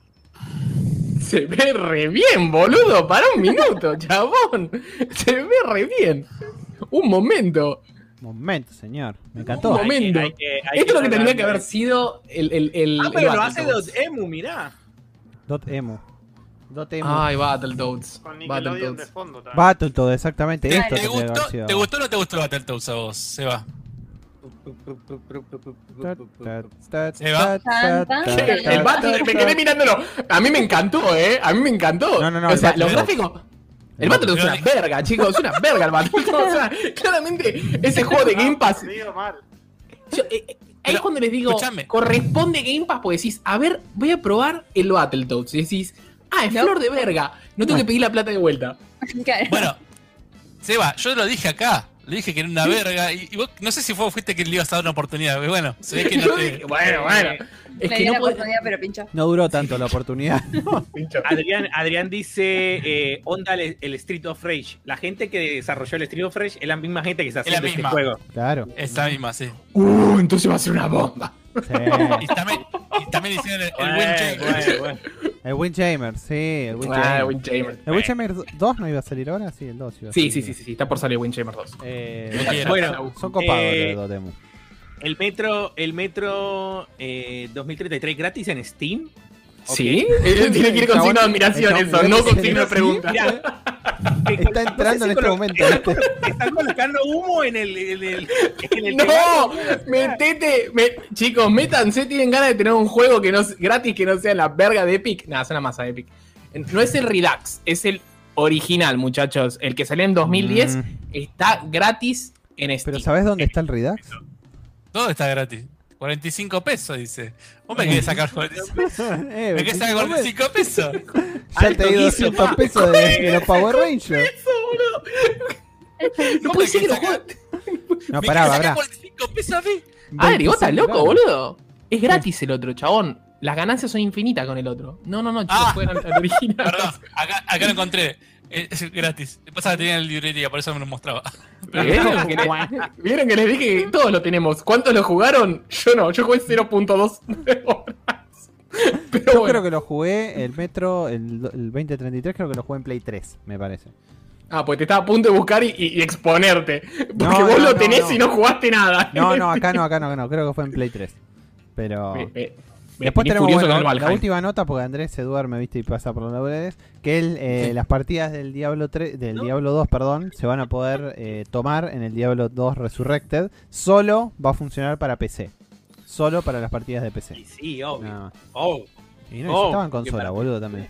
Se ve re bien, boludo. Para un minuto, <laughs> chabón. Se ve re bien. Un momento. Momento, señor. Me encantó. Un momento. Hay que- hay Esto es lo que tendría que haber sido el. el, el Ah, el pero lo hace Battletoads. Emu, mirá. Dot emo. Dot emo. Ay, Battletoads. Con Nickelodeon de Battletoads. fondo también. Battletoads, exactamente. ¿Te, Esto te gustó, sido. ¿Te gustó o no te gustó Battletoads a vos, Seba? Se va. El Battle, me quedé mirándolo. A mí me encantó, eh. A mí me encantó. No, no, no, O sea, los gráficos. El Battletoads es una verga, chicos. Es una verga el Battletoads. <laughs> O sea, claramente ese juego de Game Pass. Yo, eh, eh, ahí es cuando les digo, escuchame. corresponde Game Pass porque decís, a ver, voy a probar el Battletoads. Y decís, ah, es No. flor de verga. No tengo que pedir la plata de vuelta. <laughs> Bueno, Seba, yo lo dije acá. Le dije que era una verga. Y, y vos, no sé si fue, fuiste que le ibas a dar una oportunidad. pero Bueno, se ve que no te. bueno, bueno. Es Le que di no la puedo. oportunidad, pero pinchó. No duró tanto la oportunidad. <laughs> Adrián, Adrián dice, eh, onda el, el Street of Rage. La gente que desarrolló el Street of Rage es la misma gente que está Es la haciendo este juego. Claro. Esa misma, sí. Uh, entonces va a ser una bomba. Sí. Y también, y también hicieron el, el bueno. El Windjammer, sí, el Ah, Windjammer. Windjammer. ¿El Windjammer 2 no iba a salir ahora? Sí, el 2 iba a Sí, salir. sí, sí, sí, sí, está por salir Windjammer 2. Eh. Bueno, son copados Eh, los Dotemu. el Metro, el Metro eh, 2033 gratis en Steam. ¿Sí? <laughs> Tiene que ir con signo de admiración eso, no con signo de pregunta. Mira, Está entrando en este momento. <laughs> ¿viste? Están colocando humo en el. En el, en el No, metete, me- chicos, métanse, tienen ganas de tener un juego que no es gratis que no sea la verga de Epic. Nada, es una masa de Epic. No es el Redux, es el original, muchachos. El que salió en 2010. Mm. está gratis en Pero Steam. ¿sabés dónde está el Redux? Todo está gratis. 45 pesos, dice. ¿Vos me querés sacar 45 pesos? <laughs> Eh, ¿Me querés sacar 45 pesos? <laughs> Ya te di 200 pesos de, de los Power Rangers. No puede ser que lo sacar-. No, ¿Me pará, pará. sacar 45 pesos a mí? Adri, vos estás 25, loco, boludo. Es gratis el otro, chabón. Las ganancias son infinitas con el otro. No, no, no, chicos, Ah. juegan al original. <laughs> Perdón, acá, acá lo encontré. Es es gratis. Pasa que tenía en la librería, por eso me lo mostraba. <laughs> ¿Vieron que, le- vieron que les dije que todos lo tenemos? ¿Cuántos lo jugaron? Yo no, yo jugué 0.2 <laughs> horas. Pero Yo bueno. creo que lo jugué, el Metro, el, el 2033, creo que lo jugué en Play 3, me parece. Ah, pues te estaba a punto de buscar y, exponerte. Porque No, vos no, lo tenés no. y no jugaste nada. No, no, <laughs> acá no, acá no, acá no, creo que fue en Play 3. Pero... Me- me Después tenemos bueno, la última nota, porque Andrés se duerme, viste, y pasa por los laureles, que eh, las partidas del Diablo 3, del Diablo 2, perdón, se van a poder eh, tomar en el Diablo 2 Resurrected. Solo va a funcionar para PC. Solo para las partidas de PC. Sí, sí, obvio. Oh, Y no, Oh, estaba en consola, boludo, también.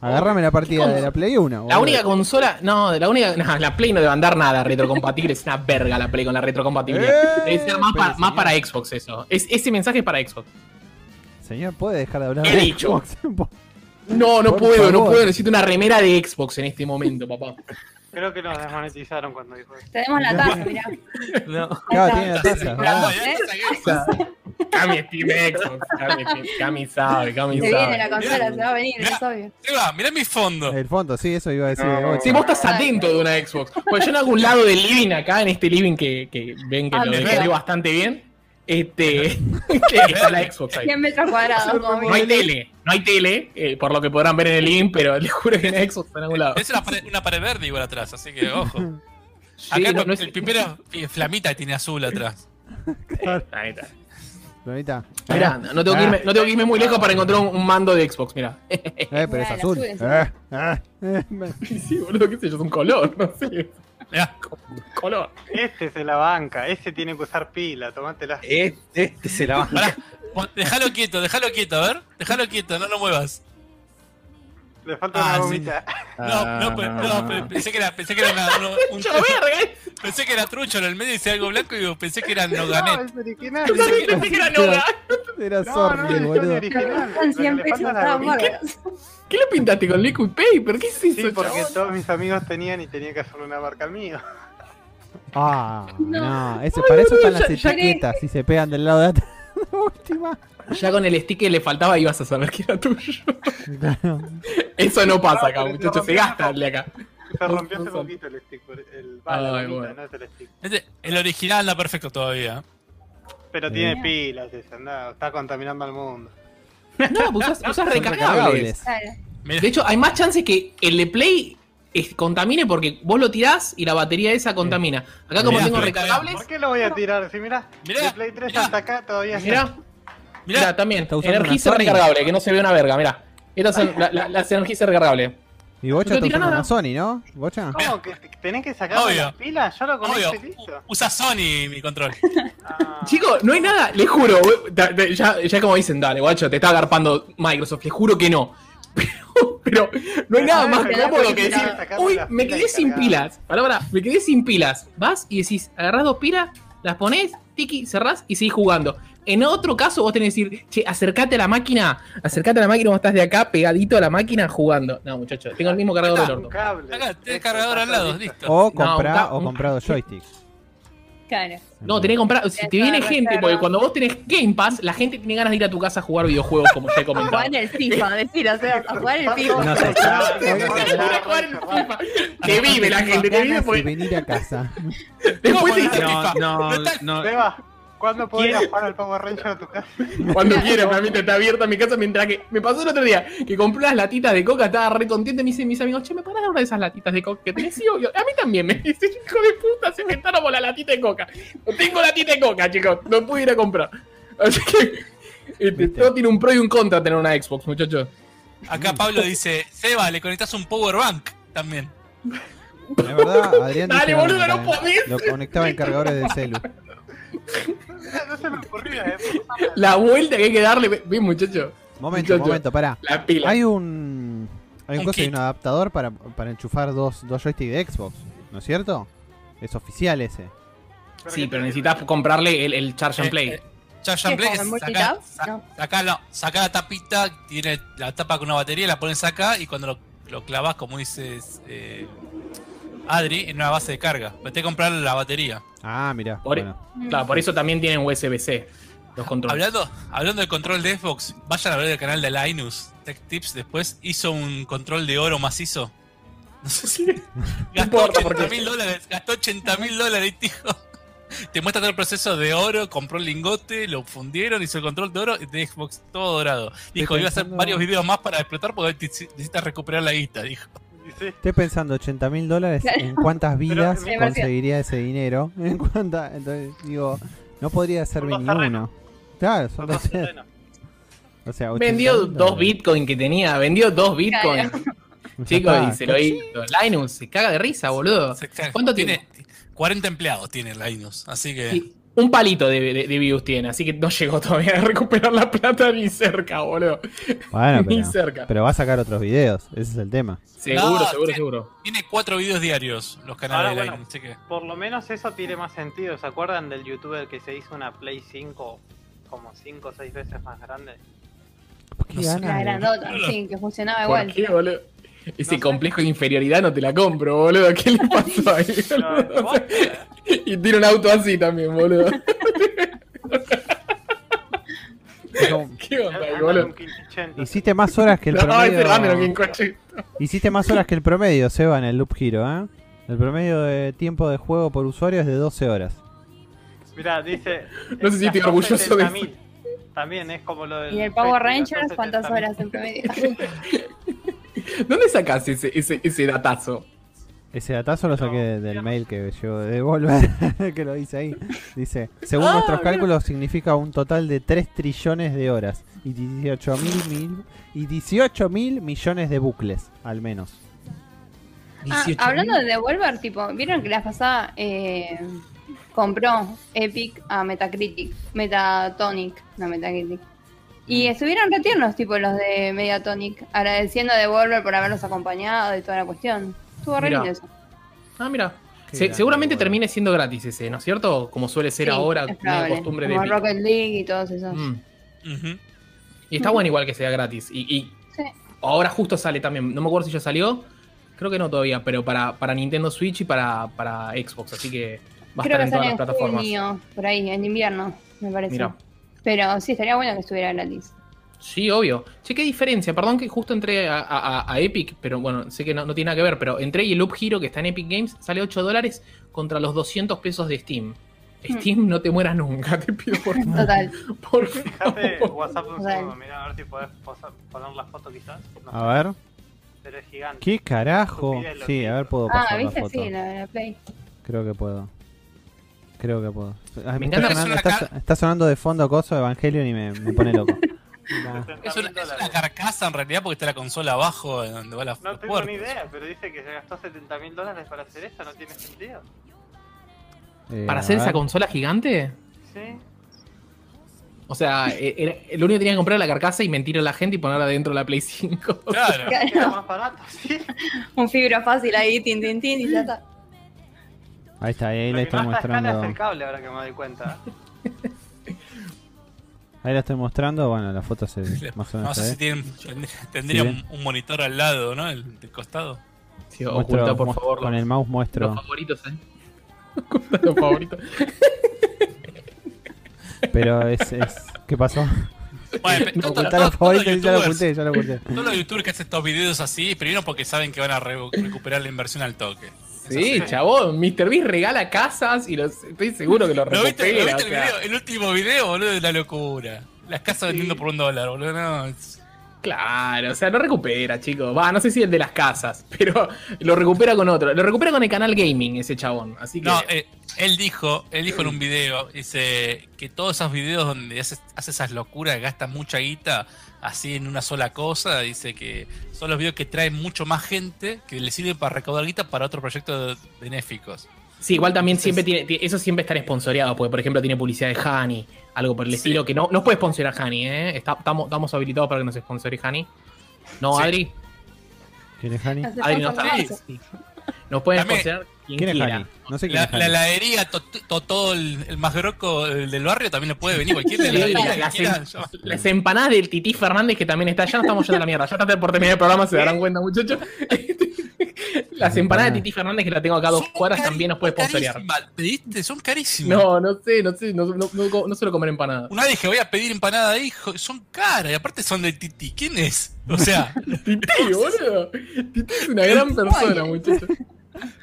Agárrame la partida de la Play 1. La boludo. única consola, no, de la única, no, la Play no debe andar nada retrocompatible, es una verga la Play con la retrocompatibilidad. Eh, Debe ser más, para Xbox eso. Es, ese mensaje es para Xbox. Señor, ¿puede dejar de hablar He de dicho. Xbox? <laughs> No, no Por puedo, no puedo, necesito una remera de Xbox en este momento, papá. Creo que nos desmonetizaron cuando dijo eso. Tenemos la taza, mirá. <laughs> no. Claro, tiene la taza, ¿verdad? Cami Steam Xbox, Cami, Cami sabe, Cami Se viene la sabe. consola, se va a venir, es obvio. Seba, mirá mi fondo. El fondo, sí, eso iba a decir. de No. Sí, vos estás atento de una Xbox. Pues yo en algún lado del living, acá en este living que, que ven que Ah, lo decoré bastante bien, este, <laughs> está la Xbox ahí. 100 metros cuadrados, como No hay tele, no hay tele, eh, por lo que podrán ver en el living, pero <laughs> les juro que en Xbox en algún lado. Es una pared, una pared verde igual atrás, así que ojo. <laughs> Sí, Acá no- el, no es- el pipero eh, flamita tiene azul atrás. Ahí está. Mirá, no tengo, que irme, no tengo que irme muy lejos para encontrar un, un mando de Xbox, mirá. Eh, pero es azul. azul es Eh, eh, eh, Sí, boludo, qué sé yo, es un color, no sé. Color. Este se la banca, ese tiene que usar pila, tomátela. Este, este se la va. pará. Déjalo quieto, déjalo quieto, a ver. Déjalo quieto, no lo muevas. Le falta Ah, una sí. No, no, pe- no, pe- pensé que era, pensé que era una- uno- <laughs> un, eh. pensé que era trucho en el medio dice algo blanco y digo, pensé que era No, Noganet. original. Pensé que era Noga. Era No, no, Sorry, es boludo. original. Están 100 Lo que le pesos, falta es la estaban gomita. bárbaros. ¿Qué lo pintaste con liquid paper? ¿Qué es eso, Sí, porque chabón? todos mis amigos tenían y tenía que hacerle una marca al mío. Ah, no. No. Ese, para eso están las ya- etiquetas. Si se pegan del lado de atrás. <laughs> La última. Ya con el stick que le faltaba ibas a saber que era tuyo. Claro. Eso no pasa No, acá, muchachos. Se no, gasta no. el de acá. Se rompió hace No poquito el stick. por- El, la bueno. no es el stick. Este, el original anda perfecto todavía. Pero tiene pilas ese, anda, está contaminando al mundo. No, pues usas, recargables. Mirá, De hecho, hay más chances que el de Play contamine porque vos lo tirás y la batería esa contamina. Acá como Mirá, tengo recargables, ¿Por qué lo voy a tirar? Si mirá, Mirá, el Play 3 mirá. hasta acá todavía está. Mirá, mirá, también. Sony. recargable, que no se ve una verga, mirá. Estas son la- la- las energizas recargables. Y Bocha No está tira usando nada. una Sony, ¿no? ¿Bocha? ¿Cómo que te- tenés que sacar las pilas? Yo lo y listo. Usa Sony mi control. Ah, Chicos, no hay nada, les juro, ya, ya como dicen, dale, guacho, te está agarpando Microsoft, les juro que no. <laughs> Pero, pero no hay nada más cómodo que decir, uy, me quedé sin cargar". pilas. Pará, pará, me quedé sin pilas. Vas y decís, agarrás dos pilas, las ponés, tiki, cerrás y seguís jugando. En otro caso, vos tenés que decir, che, acercate a la máquina, acercate a la máquina, vos estás de acá pegadito a la máquina jugando. No, muchachos, tengo el mismo cargador del orto. cable. Acá, tenés cargador al lado, listo. O, No, compra, un ca- o comprado joystick. Claro. No, tenés que comprar. Si te viene gente, porque cuando vos tenés Game Pass, la gente tiene ganas de ir a tu casa a jugar videojuegos, como ya he A comentado. jugar el FIFA, decir, o sea, a jugar el FIFA. No sé. A. <laughs> <laughs> Que vive la gente, que vive porque venir a casa. después te No, No, no, no. ¿Cuándo puedo ir a jugar al Power Ranger a tu casa? <laughs> cuando quieras, mamita, está abierta mi casa mientras que. Me pasó el otro día que compré las latitas de coca, estaba re contenta y me dicen mis amigos, che, ¿me parás dar una de esas latitas de coca que tenés? Sí, obvio. A mí también me dice, hijo de puta, se inventaron por la latita de coca. No tengo latita de coca, chicos, no pude ir a comprar. Así que. Este, todo tiene un pro y un contra tener una Xbox, muchachos. Acá Pablo dice, Seba, le conectás un power bank también. Es verdad, Adrián Dale, boludo, no podés. Lo conectaba en cargadores de celu. No se me ocurría, eh. La vuelta que hay que darle. Ven, muchachos. Momento, Muchacho. momento, pará. La pila. Hay un. Hay un, Un cosa, hay un adaptador para, para enchufar dos, dos joysticks de Xbox, ¿no es cierto? Es oficial ese. Sí, pero necesitas comprarle el, el Charge and Eh, Play. eh, Charge and ¿Qué, Play es el saca, multitap? sa- No. saca, no, saca la tapita, tiene la tapa con una batería, la pones acá y cuando lo, lo clavas, como dices eh, Adri, en una base de carga. Vete a comprar la batería. Ah, mira. Por- Bueno. Claro, por eso también tienen USB-C los controles. Hablando, hablando del control de Xbox, vayan a ver el canal de Linus Tech Tips después. Hizo un control de oro macizo. No sé si. <laughs> Gastó importa, 80 porque- mil dólares. Gastó 80 mil dólares, tío. Te muestra todo el proceso de oro, compró el lingote, lo fundieron, hizo el control de oro de Xbox todo dorado. Dijo, iba a hacer varios videos más para explotar porque necesitas recuperar la guita, dijo. Sí. Estoy pensando 80 mil dólares en cuántas vidas Pero- conseguiría ese dinero. <laughs> En cuánta, entonces digo, no podría servir Son ni uno. Claro, son dos. terrenos. O sea, 80.000 Vendió dos bitcoins que tenía, vendió dos bitcoins. <laughs> Chicos, y se lo hizo. Linus se caga de risa, boludo. ¿Cuánto tiene? tiene? 40 empleados tiene Linus, así que. Un palito de, de- de views tiene, así que no llegó todavía a recuperar la plata ni cerca, boludo. Bueno, <laughs> ni pero, cerca. pero va a sacar otros videos. Ese es el tema. seguro, No, seguro, tiene- seguro. Tiene cuatro videos diarios los canales Ahora, de bueno. Así que. Por lo menos eso tiene más sentido. ¿Se acuerdan del youtuber que se hizo una Play 5 como 5 o 6 veces más grande? ¿Qué No sé. La grandota, sí, que funcionaba ¿Por igual. qué, boludo? Ese No sé. complejo de inferioridad no te la compro, boludo. ¿Qué le pasó ahí? <laughs> No, y tiene un auto así también, boludo. <laughs> ¿Qué onda ahí, boludo? con 580. Hiciste más horas que el promedio. Hiciste más horas que el promedio, Seba, en el Loop Hero, ¿eh? El promedio de tiempo de juego por usuario es de 12 horas. Mirá, dice. No sé si estoy orgulloso de 70.000. También es como lo del. Y el Power Rangers, ¿cuántas 70.000. horas en promedio? <laughs> ¿Dónde sacás ese, ese, ese datazo? Ese datazo lo saqué No, del mail que llegó de Devolver, que lo dice ahí. Dice, según Ah, nuestros mira. cálculos significa un total de 3 trillones de horas y 18 mil mil y 18 mil millones de bucles, al menos. Ah, 18.000. hablando de Devolver, tipo, vieron que la pasada eh, compró Epic a Metacritic, Metatonic, no Metacritic. Y Mm. estuvieron retiernos, tipo los de Megatonic, agradeciendo a Devolver por haberlos acompañado y toda la cuestión. Estuvo re lindo eso. Ah, mira. Se- seguramente termine siendo gratis ese, ¿no es cierto? Como suele ser Sí, ahora, una costumbre de Como Epic. Rocket League y todos esos. Mm. Y está bueno igual que sea gratis. Y, y Sí. ahora justo sale también. No me acuerdo si ya salió. Creo que no todavía, pero para, para Nintendo Switch y para, para Xbox. Así que va a Creo estar que en todas las en plataformas. junio, por ahí, en invierno, me parece. Mira. Pero sí, estaría bueno que estuviera gratis. Sí, obvio. Che, qué diferencia. Perdón que justo entré a, a- a Epic, pero bueno, sé que no, no tiene nada que ver. Pero entré y el Loop Hero que está en Epic Games sale 8 dólares contra los 200 pesos de Steam. Hmm. Steam, no te mueras nunca, te pido por <laughs> favor. Total. Por Fíjate favor. WhatsApp un segundo, mira a ver si podés poner la foto quizás. No A ver. Pero es gigante. ¿Qué carajo? Sí, a ver, puedo Ah, pasar la ¿viste? foto. Sí, la, la Play. Creo que puedo. Creo que puedo. Ah, Me está, encanta sonando, está- está sonando de fondo coso Evangelion y me, me pone loco. No. 60.000 Es una, es una carcasa en realidad porque está la consola abajo en donde va la, No tengo ni idea, pero dice que se gastó 70 mil dólares para hacer eso, no tiene sentido. Eh, ¿Para hacer esa consola gigante? Sí. O sea, eh, era- lo único que tenía que comprar era la carcasa y mentir a la gente y ponerla dentro de la Play 5. Claro. Era Claro, más barato, sí. <laughs> un fibra fácil ahí, tin, tin, tin, y ya está. Ahí está, ahí que estoy más está escala es mostrando. el cable ahora que me doy cuenta. <laughs> Ahí la estoy mostrando. Bueno, la foto se <laughs> más o No menos sé se si tienen, tendría Sí, un, un monitor al lado, ¿no? El del costado. Sí, Muestro- oculta, por favor, Con los, el mouse los muestro. favoritos, ¿eh? <laughs> Oculta los favoritos. Pero es, es. ¿Qué pasó? Bueno, No, los favoritos, ya lo los oculté, ya lo oculté. Todos los youtubers que hacen estos videos así, primero porque saben que van a re- recuperar la inversión al toque. Sí, chabón, Mr. Beast regala casas y los, estoy seguro que los <laughs> ¿Lo viste, recupera. viste el, video? el último video, boludo? De la locura. Las casas vendiendo por un dólar, boludo. No, es- Claro, o sea, lo recupera, chicos. Va, no sé si el de las casas, <laughs> pero lo recupera con otro. Lo recupera con el canal gaming, ese chabón. Así que. No, eh, él dijo, él dijo en un video, dice que todos esos videos donde hace, hace esas locuras, gasta mucha guita así en una sola cosa, dice que son los videos que traen mucho más gente, que le sirven para recaudar guita para otros proyectos benéficos. Sí, igual también Entonces- siempre tiene, tiene- eso siempre está sponsoreado, porque por ejemplo tiene publicidad de Hani, algo por el Sí. estilo, que no, no puede sponsorar Hani, ¿eh? Está- Estamos, estamos habilitados para que nos sponsore Hani. No, Sí. Adri, ¿Quién es Hani? Adri no está. Sí. Nos pueden sponsorar quien ¿Quién es quiera. No sé La, la heladería, to- to- todo el, el más groco del del barrio también le puede venir cualquier Sí, heladería que las, quiera. em- las empanadas del Tití Fernández, que también está. Ya no estamos yendo a la mierda. Ya está por terminar el programa, se darán cuenta, muchachos. <laughs> Las empanadas de Tití Fernández, que la tengo acá a dos Son cuadras, también nos puede sponsorear. ¿Pediste? Son carísimas. No, no sé, no sé, no, no, no, no suelo comer empanadas. Una vez dije, voy a pedir empanada ahí, son caras, y aparte son de Titi. ¿Quién es? O sea, <laughs> Tití, boludo. Tití es una gran persona, muchachos.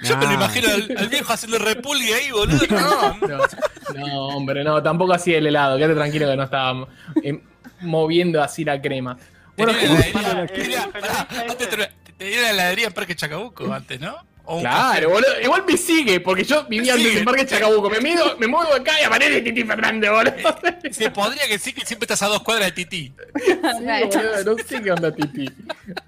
Yo me lo Nah. imagino al, al viejo haciendo repulgue ahí, boludo. <laughs> No, No, no, hombre, no, tampoco así el helado. Quédate tranquilo que no estaba eh, moviendo así la crema. Bueno, antes tenía- tenía una heladería en Parque Chacabuco antes, ¿no? Claro, boludo. Igual me sigue, porque yo vivía en Desembarque en Chacabuco. Me, mido, me muevo acá y aparece Titi Fernández, boludo. Se podría que sí, que siempre estás a dos cuadras de Titi. sí, no sé qué onda Titi.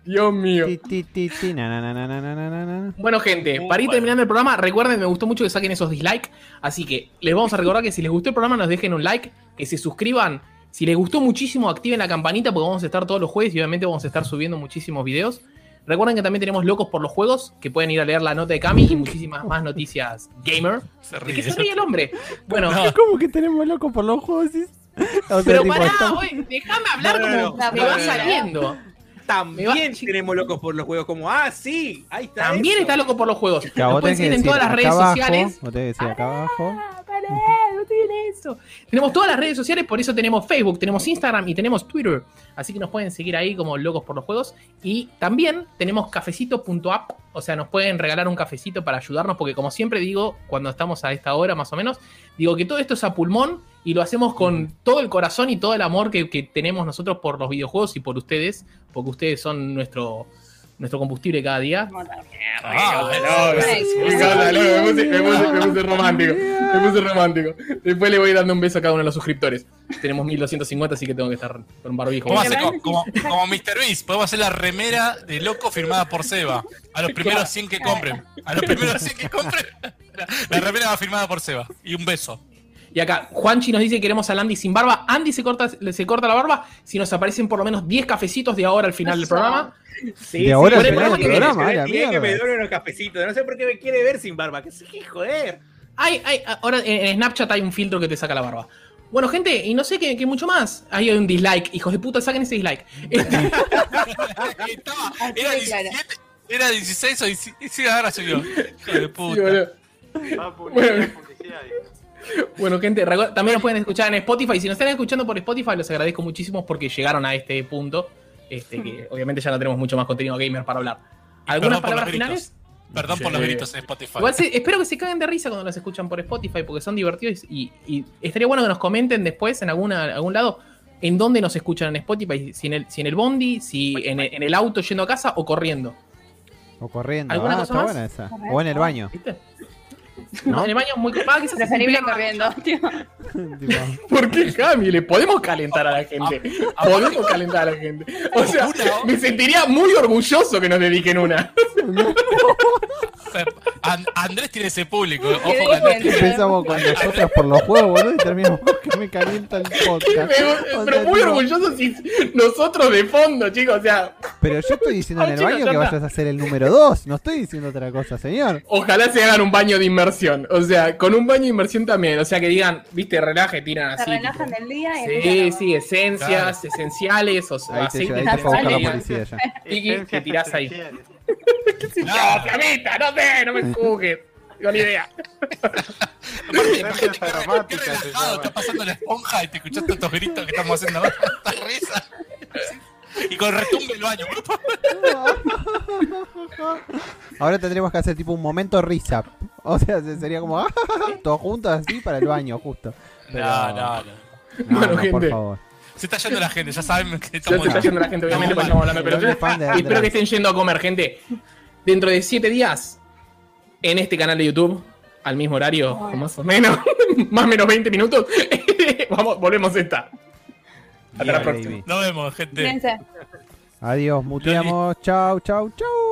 Dios mío. Titi, titi, na, Bueno, gente, uh, para ir terminando el programa, recuerden, me gustó mucho que saquen esos dislikes. Así que les vamos a recordar que si les gustó el programa, nos dejen un like, que se suscriban. Si les gustó muchísimo, activen la campanita porque vamos a estar todos los jueves y obviamente vamos a estar subiendo muchísimos videos. Recuerden que también tenemos Locos por los Juegos, que pueden ir a leer la nota de Cami y <laughs> muchísimas más noticias gamer. Se ¿De ríe. qué se ríe el hombre? Bueno, No. ¿Cómo que tenemos loco por los juegos? O sea, pero tipo, pará, déjame hablar No, no, como no, me no, va no, no. saliendo. También tenemos locos por los juegos, como, ah, sí, ahí está. También eso. está loco por los juegos. Claro, vos pueden seguir en todas las redes abajo, sociales. Vos tenés que decir acá abajo. Ah, pará, no tiene eso. Tenemos todas las redes sociales, por eso tenemos Facebook, tenemos Instagram y tenemos Twitter. Así que nos pueden seguir ahí como locos por los juegos. Y también tenemos cafecito.app, o sea, nos pueden regalar un cafecito para ayudarnos, porque como siempre digo, cuando estamos a esta hora más o menos, digo que todo esto es a pulmón y lo hacemos con todo el corazón y todo el amor que, que tenemos nosotros por los videojuegos y por ustedes, porque ustedes son nuestro, nuestro combustible cada día. Me puse, romántico. <laughs> Me puse romántico. Después le voy dando un beso a cada uno de los suscriptores. Tenemos 1250, así que tengo que estar con un barbijo. Podemos hacer como, como, como Mr. Beast, podemos hacer la remera de loco firmada por Seba. A los primeros 100 que compren. A los primeros 100 que compren. <laughs> La, la remera va firmada por Seba. Y un beso. Y acá, Juanchi nos dice que queremos al Andy sin barba. Andy se corta, se corta la barba si nos aparecen por lo menos 10 cafecitos de ahora al final del programa. Sí, De ahora al final del que programa, a la tiene que mierda. me duelen los cafecitos. No sé por qué me quiere ver sin barba. Que sí, joder. Hay, hay, ahora en, Snapchat hay un filtro que te saca la barba. Bueno, gente, y no sé qué, qué mucho más. Ahí hay un dislike. Hijos de puta, saquen ese dislike. <laughs> Estaba- era de claro. 17, era 16 o 17. Sí, ahora subió. Hijo de sí, puta. boludo. Va publicidad, Bueno. publicidad. Bueno, gente, también nos pueden escuchar en Spotify. Si nos están escuchando por Spotify, los agradezco muchísimo porque llegaron a este punto. Este, que obviamente ya no tenemos mucho más contenido gamer para hablar. ¿Algunas palabras finales? gritos. Perdón por los gritos en Spotify. Igual se- espero que se caguen de risa cuando los escuchan por Spotify porque son divertidos y, y estaría bueno que nos comenten después en alguna, algún lado en dónde nos escuchan en Spotify, si en el, si en el bondi, si en el, en el auto yendo a casa o corriendo. O corriendo. ¿Alguna Ah, cosa está más? buena esa. O en el baño. ¿Viste? No, en el baño es muy que se Preferible corriendo, tío. <laughs> ¿Por qué, Cami? Le podemos calentar a la gente. Podemos calentar a la gente. O sea, me sentiría muy orgulloso que nos dediquen una. And- Andrés tiene ese público. Ojo Andrés. Empezamos con nosotros por los juegos, boludo, y terminamos que me calienta el <laughs> podcast. Pero, O pero sea, muy tipo, orgulloso si nosotros de fondo, chicos. O sea, Pero yo estoy diciendo en el baño que vayas a hacer el número 2. No estoy diciendo otra cosa, señor. ojalá se hagan un baño de inmersión. O sea, con un baño de inmersión también. O sea, que digan, viste, relaje, tiran Se así. relajan tipo, del día y Sí, empiezan a- sí, esencias, esenciales, o sea, Ahí te, aceite ahí te la policía ya. <laughs> Tiki, que tirás ahí. <laughs> No, Flamita, no sé, no me juzgues. Tengo ni idea. Qué, se relajado, estás pasando la esponja y te escuchaste estos gritos que estamos haciendo ahora. Esta <laughs> risa. Y con retumbe el baño. <laughs> Ahora tendríamos que hacer tipo un momento risa. O sea, se- sería como todos juntos así para el baño, justo. Pero- No, no, no. No, Bueno, no, gente. por favor. Se está yendo la gente, ya saben que estamos. se está yendo la gente, obviamente, porque estamos hablando Y espero Andrés. que estén yendo a comer, gente. Dentro de siete días, en este canal de YouTube, al mismo horario, más o menos, <laughs> más o menos 20 minutos, <laughs> vamos, volvemos a estar. Hasta la próxima. Nos vemos, gente. Fíjense. Adiós, muteamos. Chau, chau, chau.